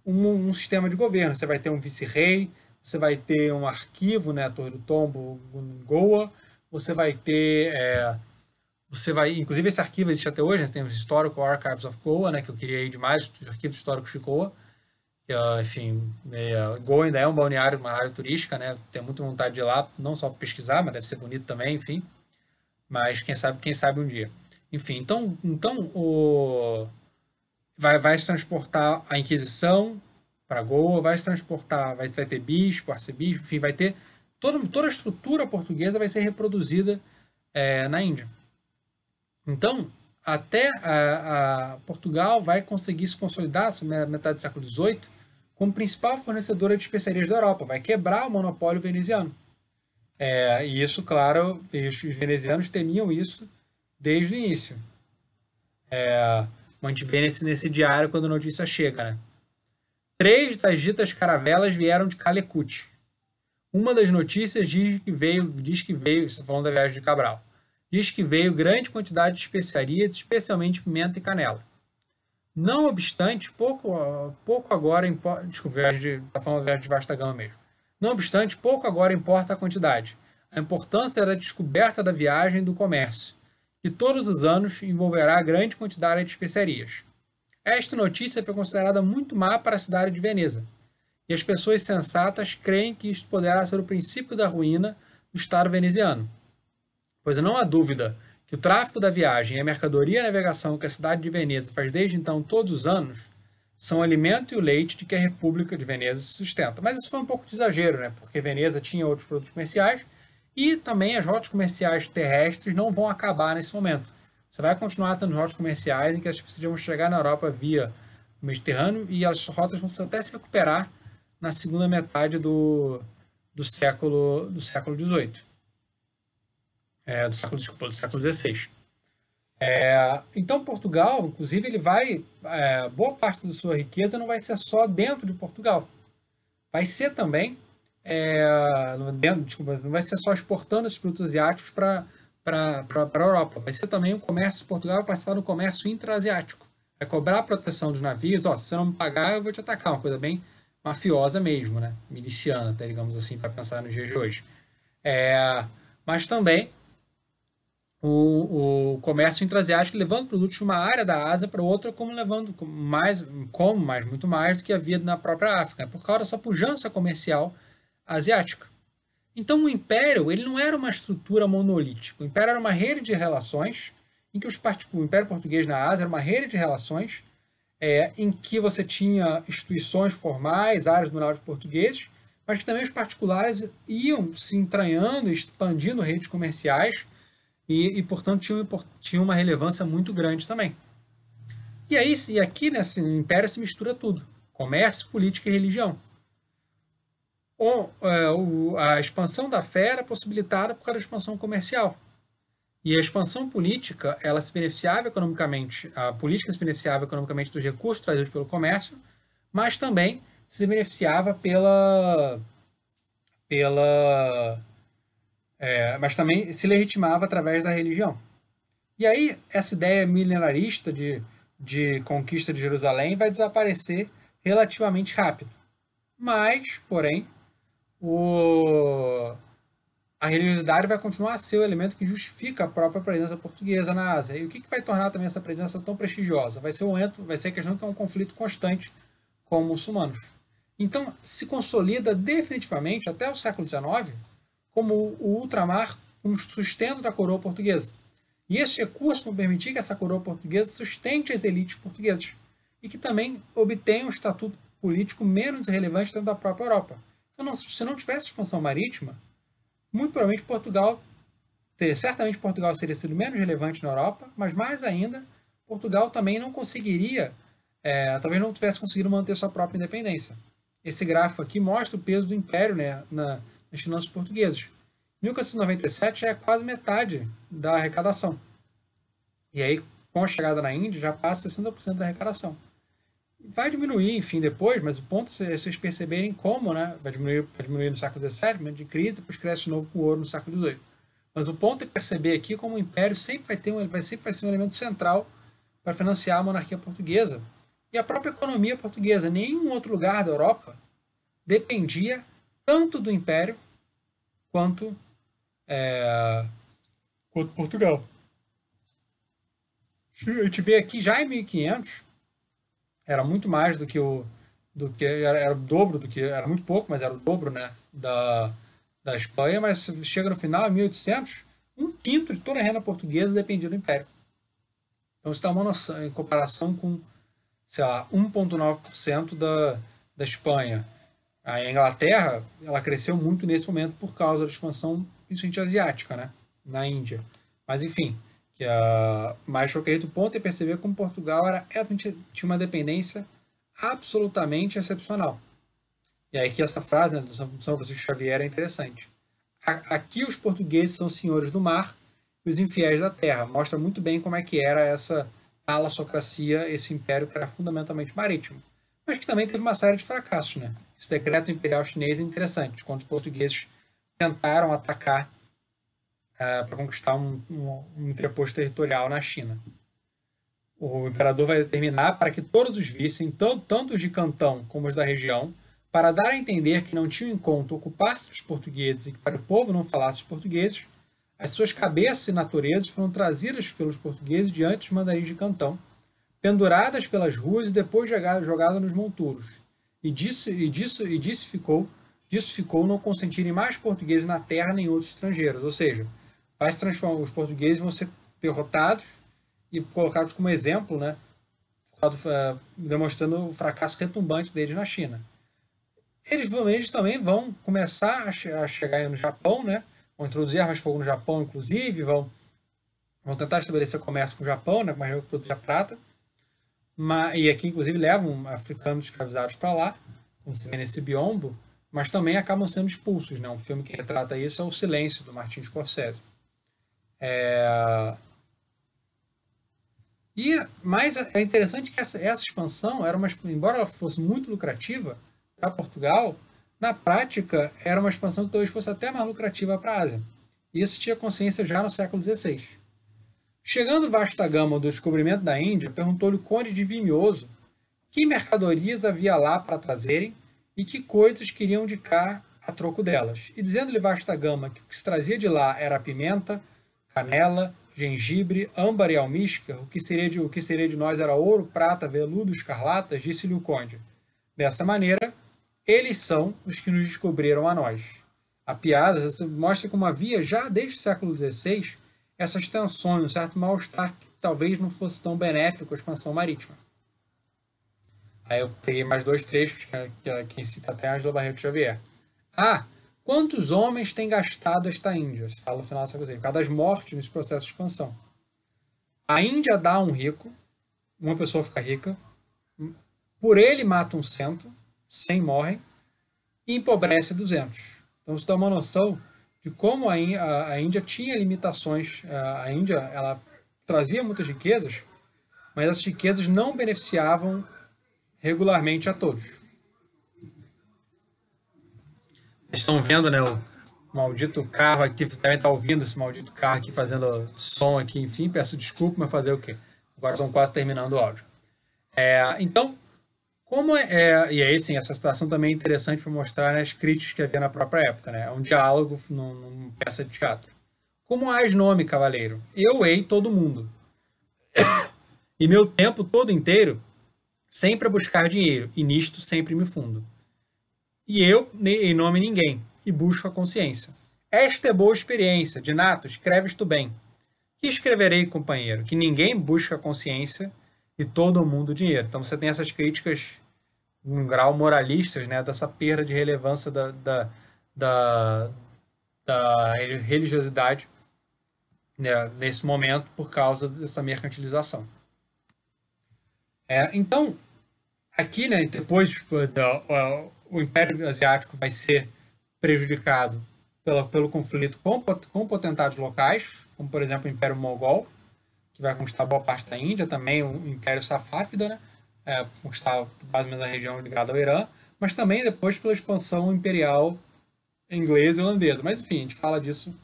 um, um, sistema de governo. Você vai ter um vice-rei, você vai ter um arquivo, né, a Torre do Tombo, Goa, você vai ter... É, você vai, inclusive esse arquivo existe até hoje, né, tem o Historical Archives of Goa, né, que eu queria ir demais, os arquivos históricos de Goa, enfim, é, Goa ainda é um balneário, uma área turística, né? Tenho muita vontade de ir lá, não só para pesquisar, mas deve ser bonito também, enfim. Mas quem sabe, quem sabe um dia. Enfim, então, então o vai, vai se transportar a Inquisição para Goa, vai se transportar, vai, vai ter bispo, arcebispo, enfim, vai ter toda, toda a estrutura portuguesa vai ser reproduzida é, na Índia. Então, até a, a Portugal vai conseguir se consolidar na metade do século XVIII como principal fornecedora de especiarias da Europa, vai quebrar o monopólio veneziano. É, e isso, claro, os venezianos temiam isso desde o início. É, a gente vê nesse, nesse diário quando a notícia chega, né? Três das ditas caravelas vieram de Calecut. Uma das notícias diz que veio, diz que veio, estou falando da viagem de Cabral, diz que veio grande quantidade de especiarias, especialmente pimenta e canela. Não obstante, pouco, pouco agora importa. Desculpa, viagem de, tá falando de viagem de vasta gama mesmo. Não obstante, pouco agora importa a quantidade. A importância da descoberta da viagem e do comércio, que todos os anos envolverá grande quantidade de especiarias. Esta notícia foi considerada muito má para a cidade de Veneza, e as pessoas sensatas creem que isto poderá ser o princípio da ruína do Estado veneziano. Pois não há dúvida que o tráfico da viagem e a mercadoria e a navegação que a cidade de Veneza faz desde então todos os anos são o alimento e o leite de que a República de Veneza se sustenta. Mas isso foi um pouco de exagero, né? porque Veneza tinha outros produtos comerciais e também as rotas comerciais terrestres não vão acabar nesse momento. Você vai continuar tendo rotas comerciais em que as pessoas vão chegar na Europa via Mediterrâneo e as rotas vão até se recuperar na segunda metade do, do século do século XVIII é, do século, desculpa, do século XVI. É, então Portugal, inclusive, ele vai é, boa parte da sua riqueza não vai ser só dentro de Portugal, vai ser também é, dentro, desculpa, não vai ser só exportando esses produtos asiáticos para para a Europa, vai ser também o comércio Portugal vai participar do comércio intraasiático, vai cobrar proteção dos navios, ó, se você não me pagar eu vou te atacar, uma coisa bem mafiosa mesmo, né, miliciana, até digamos assim, para pensar nos dias de hoje. É, mas também o, o comércio intrasiático levando produtos de uma área da Ásia para outra, como levando mais, como mais, muito mais do que havia na própria África, por causa dessa pujança comercial asiática. Então o império ele não era uma estrutura monolítica. O império era uma rede de relações em que os o império português na Ásia era uma rede de relações é, em que você tinha instituições formais, áreas do norte portugueses, mas que também os particulares iam se entranhando, expandindo redes comerciais e, e portanto, tinha, tinha uma relevância muito grande também. E aí, e aqui nesse império se mistura tudo: comércio, política e religião. O, é, o, a expansão da fé era possibilitada por causa da expansão comercial. E a expansão política, ela se beneficiava economicamente, a política se beneficiava economicamente dos recursos trazidos pelo comércio, mas também se beneficiava pela, pela é, mas também se legitimava através da religião. E aí, essa ideia milenarista de, de conquista de Jerusalém vai desaparecer relativamente rápido. Mas, porém, o... a religiosidade vai continuar a ser o elemento que justifica a própria presença portuguesa na Ásia. E o que, que vai tornar também essa presença tão prestigiosa? Vai ser momento, vai ser a questão que é um conflito constante com muçulmanos. Então, se consolida definitivamente até o século XIX como o ultramar como sustento da coroa portuguesa. E esses recursos vão permitir que essa coroa portuguesa sustente as elites portuguesas e que também obtenha um estatuto político menos relevante dentro da própria Europa. Não, se não tivesse expansão marítima, muito provavelmente Portugal, certamente Portugal teria sido menos relevante na Europa, mas mais ainda, Portugal também não conseguiria, é, talvez não tivesse conseguido manter sua própria independência. Esse gráfico aqui mostra o peso do império né, na, nas finanças portuguesas. 1497 já é quase metade da arrecadação. E aí, com a chegada na Índia, já passa 60% da arrecadação. Vai diminuir, enfim, depois, mas o ponto é vocês perceberem como, né? Vai diminuir, vai diminuir no século XVII, de crise, depois cresce de novo com ouro no século XVIII. Mas o ponto é perceber aqui como o império sempre vai ter um, vai sempre vai ser um elemento central para financiar a monarquia portuguesa e a própria economia portuguesa. Nenhum outro lugar da Europa dependia tanto do império quanto, é, quanto Portugal. A gente vê aqui já em 1500 era muito mais do que o do que era, era o dobro do que era muito pouco, mas era o dobro, né, da da Espanha, mas chega no final, em 1800, um quinto de toda a renda portuguesa dependia do Império. Então você dá uma noção, em comparação com, sei lá, 1,9% da, da Espanha. A Inglaterra, ela cresceu muito nesse momento por causa da expansão, principalmente asiática, né, na Índia. Mas enfim, que a mais qualquer o ponto é perceber como Portugal era, tinha uma dependência absolutamente excepcional. E aí que essa frase né, do São Francisco Xavier é interessante. Aqui os portugueses são senhores do mar e os infiéis da terra. Mostra muito bem como é que era essa alassocracia, esse império que era fundamentalmente marítimo. Mas que também teve uma série de fracassos. Né? Esse decreto imperial chinês é interessante, quando os portugueses tentaram atacar uh, para conquistar um, um, um entreposto territorial na China. O imperador vai determinar para que todos os vissem, tanto os de Cantão como os da região, para dar a entender que não tinham em conta ocupar-se dos portugueses e que para o povo não falasse os portugueses, as suas cabeças e naturezas foram trazidas pelos portugueses diante dos mandarins de Cantão, penduradas pelas ruas e depois jogadas nos monturos. E disso, e disso, e disso ficou, disso ficou não consentirem mais portugueses na terra nem outros estrangeiros. Ou seja, vai se transformar, os portugueses vão ser derrotados e colocados como exemplo, né, demonstrando o fracasso retumbante deles na China. Eles, eles também vão começar a, a chegar no Japão, né? Vão introduzir armas de fogo no Japão, inclusive, vão, vão tentar estabelecer comércio com o Japão, né? Mas produzir a prata. Mas, e aqui, inclusive, levam africanos escravizados para lá, como se vê nesse biombo, mas também acabam sendo expulsos. Né? Um filme que retrata isso é O Silêncio, do Martin Scorsese. É... E, mas é interessante que essa, essa expansão, era uma, embora ela fosse muito lucrativa, para Portugal, na prática, era uma expansão que talvez fosse até mais lucrativa para a Ásia. Isso tinha consciência já no século XVI. Chegando vasta gama do descobrimento da Índia, perguntou-lhe o conde de Vimioso que mercadorias havia lá para trazerem e que coisas queriam de cá a troco delas. E dizendo-lhe vasta gama que o que se trazia de lá era pimenta, canela, gengibre, âmbar e almíscar, o que seria de, o que seria de nós era ouro, prata, veludo, escarlatas, disse-lhe o conde. Dessa maneira, eles são os que nos descobriram a nós. A piada mostra como havia, já desde o século XVI, essas tensões, um certo mal-estar que talvez não fosse tão benéfico à expansão marítima. Aí eu peguei mais dois trechos que, que, que cita até Angela Barreto Xavier. Ah, quantos homens têm gastado esta Índia? Se fala no final do século XIX, por causa das mortes nesse processo de expansão. A Índia dá um rico, uma pessoa fica rica, por ele mata um cento, 100 morrem, e empobrece 200. Então isso dá uma noção de como a, a Índia tinha limitações. A Índia ela trazia muitas riquezas, mas essas riquezas não beneficiavam regularmente a todos. Vocês estão vendo, né, o maldito carro aqui, devem estar ouvindo esse maldito carro aqui fazendo som aqui, enfim, peço desculpa, mas fazer o quê? Agora estão quase terminando o áudio. É, então, como é, é, e aí, sim, essa situação também é interessante para mostrar né, as críticas que havia na própria época, né? É um diálogo numa peça de teatro. Como hás nome, cavaleiro? Eu hei todo mundo. [coughs] e meu tempo todo inteiro sempre a buscar dinheiro, e nisto sempre me fundo. E eu, em nome ninguém, e busco a consciência. Esta é boa experiência, de nato, escreves tu bem. Que escreverei, companheiro? Que ninguém busca a consciência e todo mundo dinheiro. Então você tem essas críticas um grau moralistas, né, dessa perda de relevância da, da, da, da religiosidade né, nesse momento por causa dessa mercantilização. É, então, aqui, né, depois da, o Império Asiático vai ser prejudicado pela, pelo conflito com, com potentados locais, como por exemplo o Império Mogol, que vai conquistar boa parte da Índia, também o Império Safávida, né? é, conquistar mais ou menos a região ligada ao Irã, mas também depois pela expansão imperial inglesa e holandesa. Mas enfim, a gente fala disso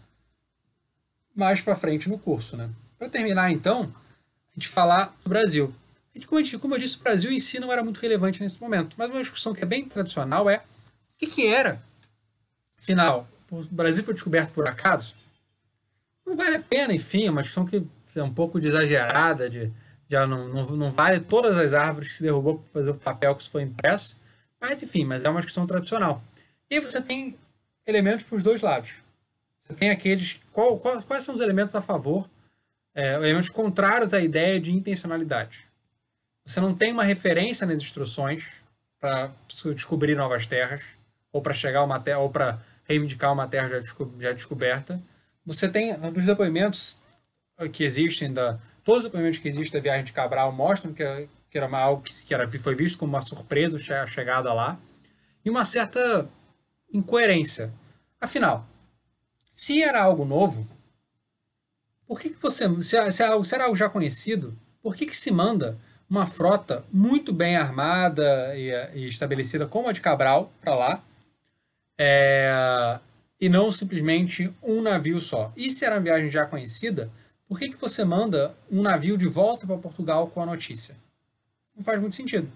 mais para frente no curso, né? Para terminar, então, a gente falar do Brasil. Como, gente, como, eu disse, o Brasil em si não era muito relevante nesse momento, mas uma discussão que é bem tradicional é o que, que era, afinal, o Brasil foi descoberto por acaso? Não vale a pena, enfim, é uma discussão que é um pouco exagerada, de, já não, não, não vale todas as árvores que se derrubou para fazer o papel que foi impresso, mas enfim, mas é uma discussão tradicional. E você tem elementos para os dois lados. Você tem aqueles. Qual, qual, quais são os elementos a favor, é, elementos contrários à ideia de intencionalidade? Você não tem uma referência nas instruções para descobrir novas terras, ou para chegar uma terra, ou para reivindicar uma terra já, desco, já descoberta. Você tem, nos depoimentos que existem, da, todos os depoimentos que existem da viagem de Cabral mostram que, que era algo que, que era, foi visto como uma surpresa a chegada lá, e uma certa incoerência. Afinal, se era algo novo, por que, que você. Se, é algo, se era algo já conhecido, por que, que se manda uma frota muito bem armada e, e estabelecida como a de Cabral para lá? É, e não simplesmente um navio só. E se era uma viagem já conhecida, por que, que você manda um navio de volta para Portugal com a notícia? Não faz muito sentido.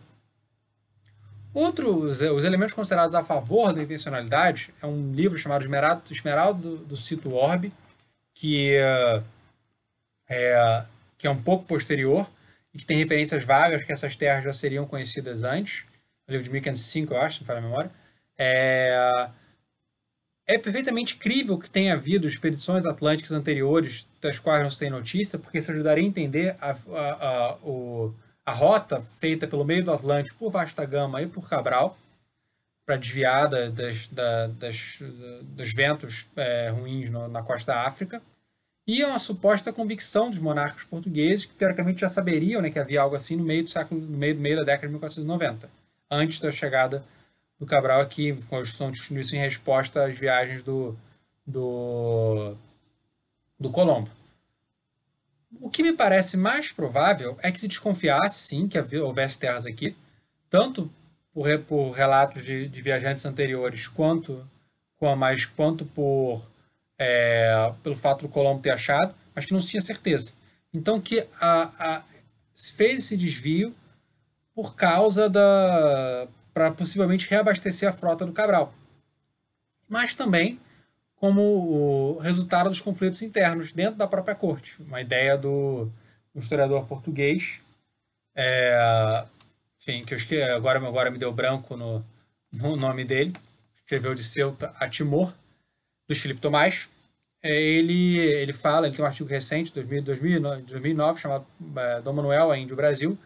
Outros, os elementos considerados a favor da intencionalidade é um livro chamado Esmeralda do, Cito Orbe, que é, é, que é um pouco posterior e que tem referências vagas que essas terras já seriam conhecidas antes. O livro de 1505, eu acho, não fala a memória. É, é perfeitamente crível que tenha havido expedições atlânticas anteriores das quais não se tem notícia, porque isso ajudaria a entender a, a, a, o, a rota feita pelo meio do Atlântico por Vasta Gama e por Cabral, para desviar das, da, das, dos ventos é, ruins no, na costa da África, e uma suposta convicção dos monarcas portugueses, que teoricamente já saberiam né, que havia algo assim no meio do século, no meio, meio da década de 1490, antes da chegada do Cabral aqui, com a Constituição isso em resposta às viagens do, do, do Colombo. O que me parece mais provável é que se desconfiasse, sim, que houvesse terras aqui, tanto por, por relatos de, de, viajantes anteriores, quanto, mais, quanto por, é, pelo fato do Colombo ter achado, mas que não se tinha certeza. Então, que a, a, se fez esse desvio por causa da. para possivelmente reabastecer a frota do Cabral. Mas também como resultado dos conflitos internos dentro da própria corte. Uma ideia do, do historiador português, é, enfim, que eu esqueci, agora, agora me deu branco no, no nome dele, escreveu de Ceuta a Timor, do Filipe Tomás. É, ele, ele fala, ele tem um artigo recente, de 2009, 2009, chamado é, Dom Manuel, a Índio Brasil,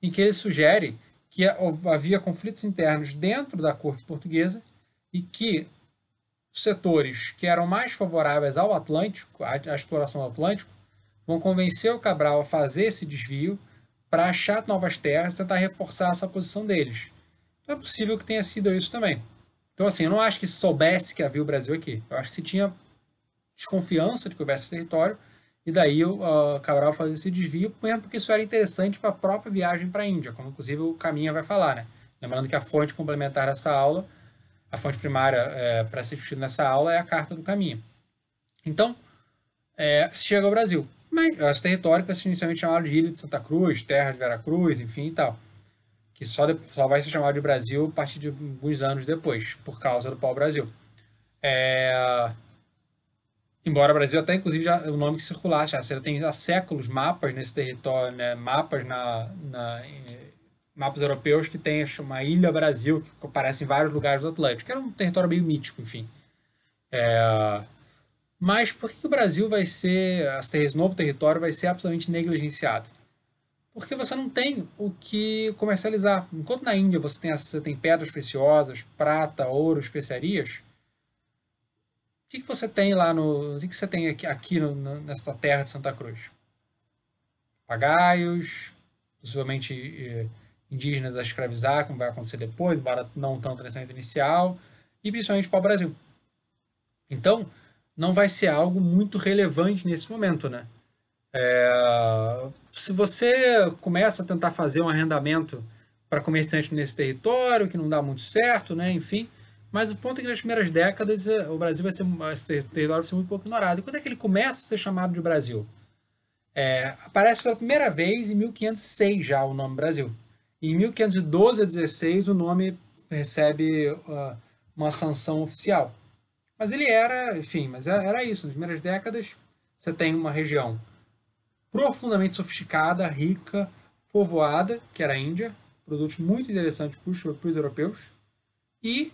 em que ele sugere que havia conflitos internos dentro da corte portuguesa e que setores que eram mais favoráveis ao Atlântico, à exploração do Atlântico, vão convencer o Cabral a fazer esse desvio para achar novas terras e tentar reforçar essa posição deles. Então é possível que tenha sido isso também. Então, assim, eu não acho que soubesse que havia o Brasil aqui. Eu acho que se tinha desconfiança de que houvesse esse território, e daí o uh, Cabral fazer esse desvio, mesmo porque isso era interessante para a própria viagem para a Índia, como inclusive o Caminha vai falar, né? Lembrando que a fonte complementar dessa aula a fonte primária é, para ser discutido nessa aula é a Carta do Caminho. Então, é, se chega ao Brasil. Mas esse território vai ser inicialmente chamado de Ilha de Santa Cruz, Terra de Veracruz, enfim e tal. Que só, de, só vai ser chamado de Brasil a partir de alguns anos depois, por causa do pau-brasil. É, embora o Brasil até, inclusive, já, o nome que circulasse, já tem há séculos mapas nesse território, né, mapas na, na mapas europeus que tem uma Ilha Brasil, que aparece em vários lugares do Atlântico, que era um território meio mítico, enfim. É... Mas por que o Brasil vai ser, esse novo território vai ser absolutamente negligenciado? Porque você não tem o que comercializar. Enquanto na Índia você tem, você tem pedras preciosas, prata, ouro, especiarias, o que, que você tem lá no. O que, que você tem aqui, aqui no, nesta terra de Santa Cruz? Papagaios, possivelmente eh, indígenas a escravizar, como vai acontecer depois, embora não tanto nessa inicial, e principalmente para o Brasil. Então, não vai ser algo muito relevante nesse momento, né? É, se você começa a tentar fazer um arrendamento para comerciantes nesse território, que não dá muito certo, né? Enfim. Mas o ponto é que nas primeiras décadas eh, o Brasil vai ser, esse território vai ser muito pouco ignorado. E quando é que ele começa a ser chamado de Brasil? É, aparece pela primeira vez em 1506 já o nome Brasil. Em 1512 a 16 o nome recebe uh, uma sanção oficial. Mas ele era, enfim, mas era isso. Nas primeiras décadas você tem uma região profundamente sofisticada, rica, povoada, que era a Índia, produtos muito interessantes para os europeus, e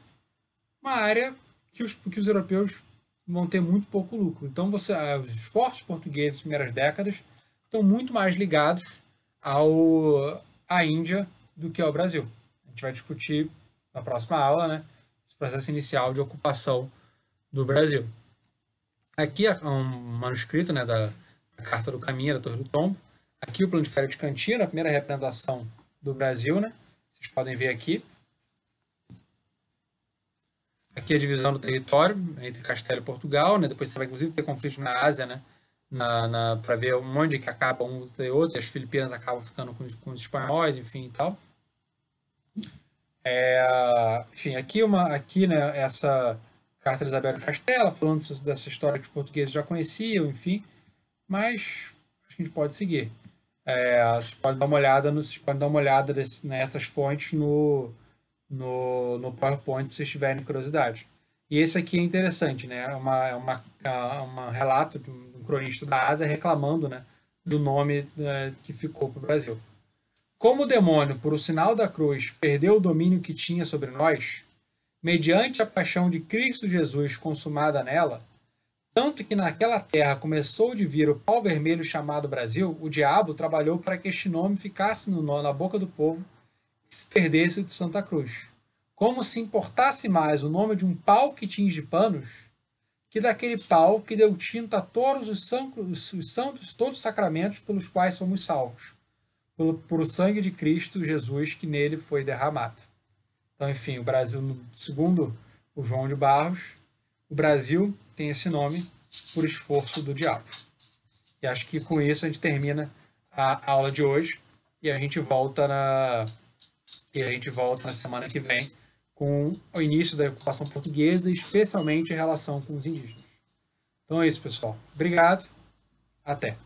uma área que os, que os europeus vão ter muito pouco lucro. Então, você, ah, os esforços portugueses nas primeiras décadas estão muito mais ligados ao, à Índia do que ao Brasil. A gente vai discutir na próxima aula né, esse processo inicial de ocupação do Brasil. Aqui é um manuscrito né, da, da Carta do Caminho, da Torre do Tombo. Aqui o plano de Cantina, a primeira representação do Brasil. Né? Vocês podem ver aqui. Aqui a divisão do território entre Castelo e Portugal, né? Depois você vai inclusive ter conflitos na Ásia, né? Na, na para ver onde que acaba um e outro, e as Filipinas acabam ficando com, com os espanhóis, enfim e tal. É, enfim, aqui uma, aqui né, essa carta de Isabel de Castela, falando dessa história que os portugueses já conheciam, enfim, mas a gente pode seguir. É, vocês podem dar uma olhada, no, dar uma olhada desse, nessas fontes no, no, no PowerPoint se vocês tiverem curiosidade. E esse aqui é interessante, né? É uma, é uma, é uma relato de um cronista da Ásia reclamando né, do nome né, que ficou para o Brasil. Como o demônio, por o sinal da cruz, perdeu o domínio que tinha sobre nós, mediante a paixão de Cristo Jesus consumada nela, tanto que naquela terra começou de vir o pau vermelho chamado Brasil, o diabo trabalhou para que este nome ficasse no, na boca do povo se perdesse de Santa Cruz. Como se importasse mais o nome de um pau que tinge panos, que daquele pau que deu tinta a todos os santos, os santos todos os sacramentos pelos quais somos salvos, por, por o sangue de Cristo Jesus que nele foi derramado. Então, enfim, o Brasil, segundo o João de Barros, o Brasil tem esse nome por esforço do diabo. E acho que com isso a gente termina a aula de hoje e a gente volta na e a gente volta na semana que vem com o início da ocupação portuguesa, especialmente em relação com os indígenas. Então é isso, pessoal. Obrigado. Até.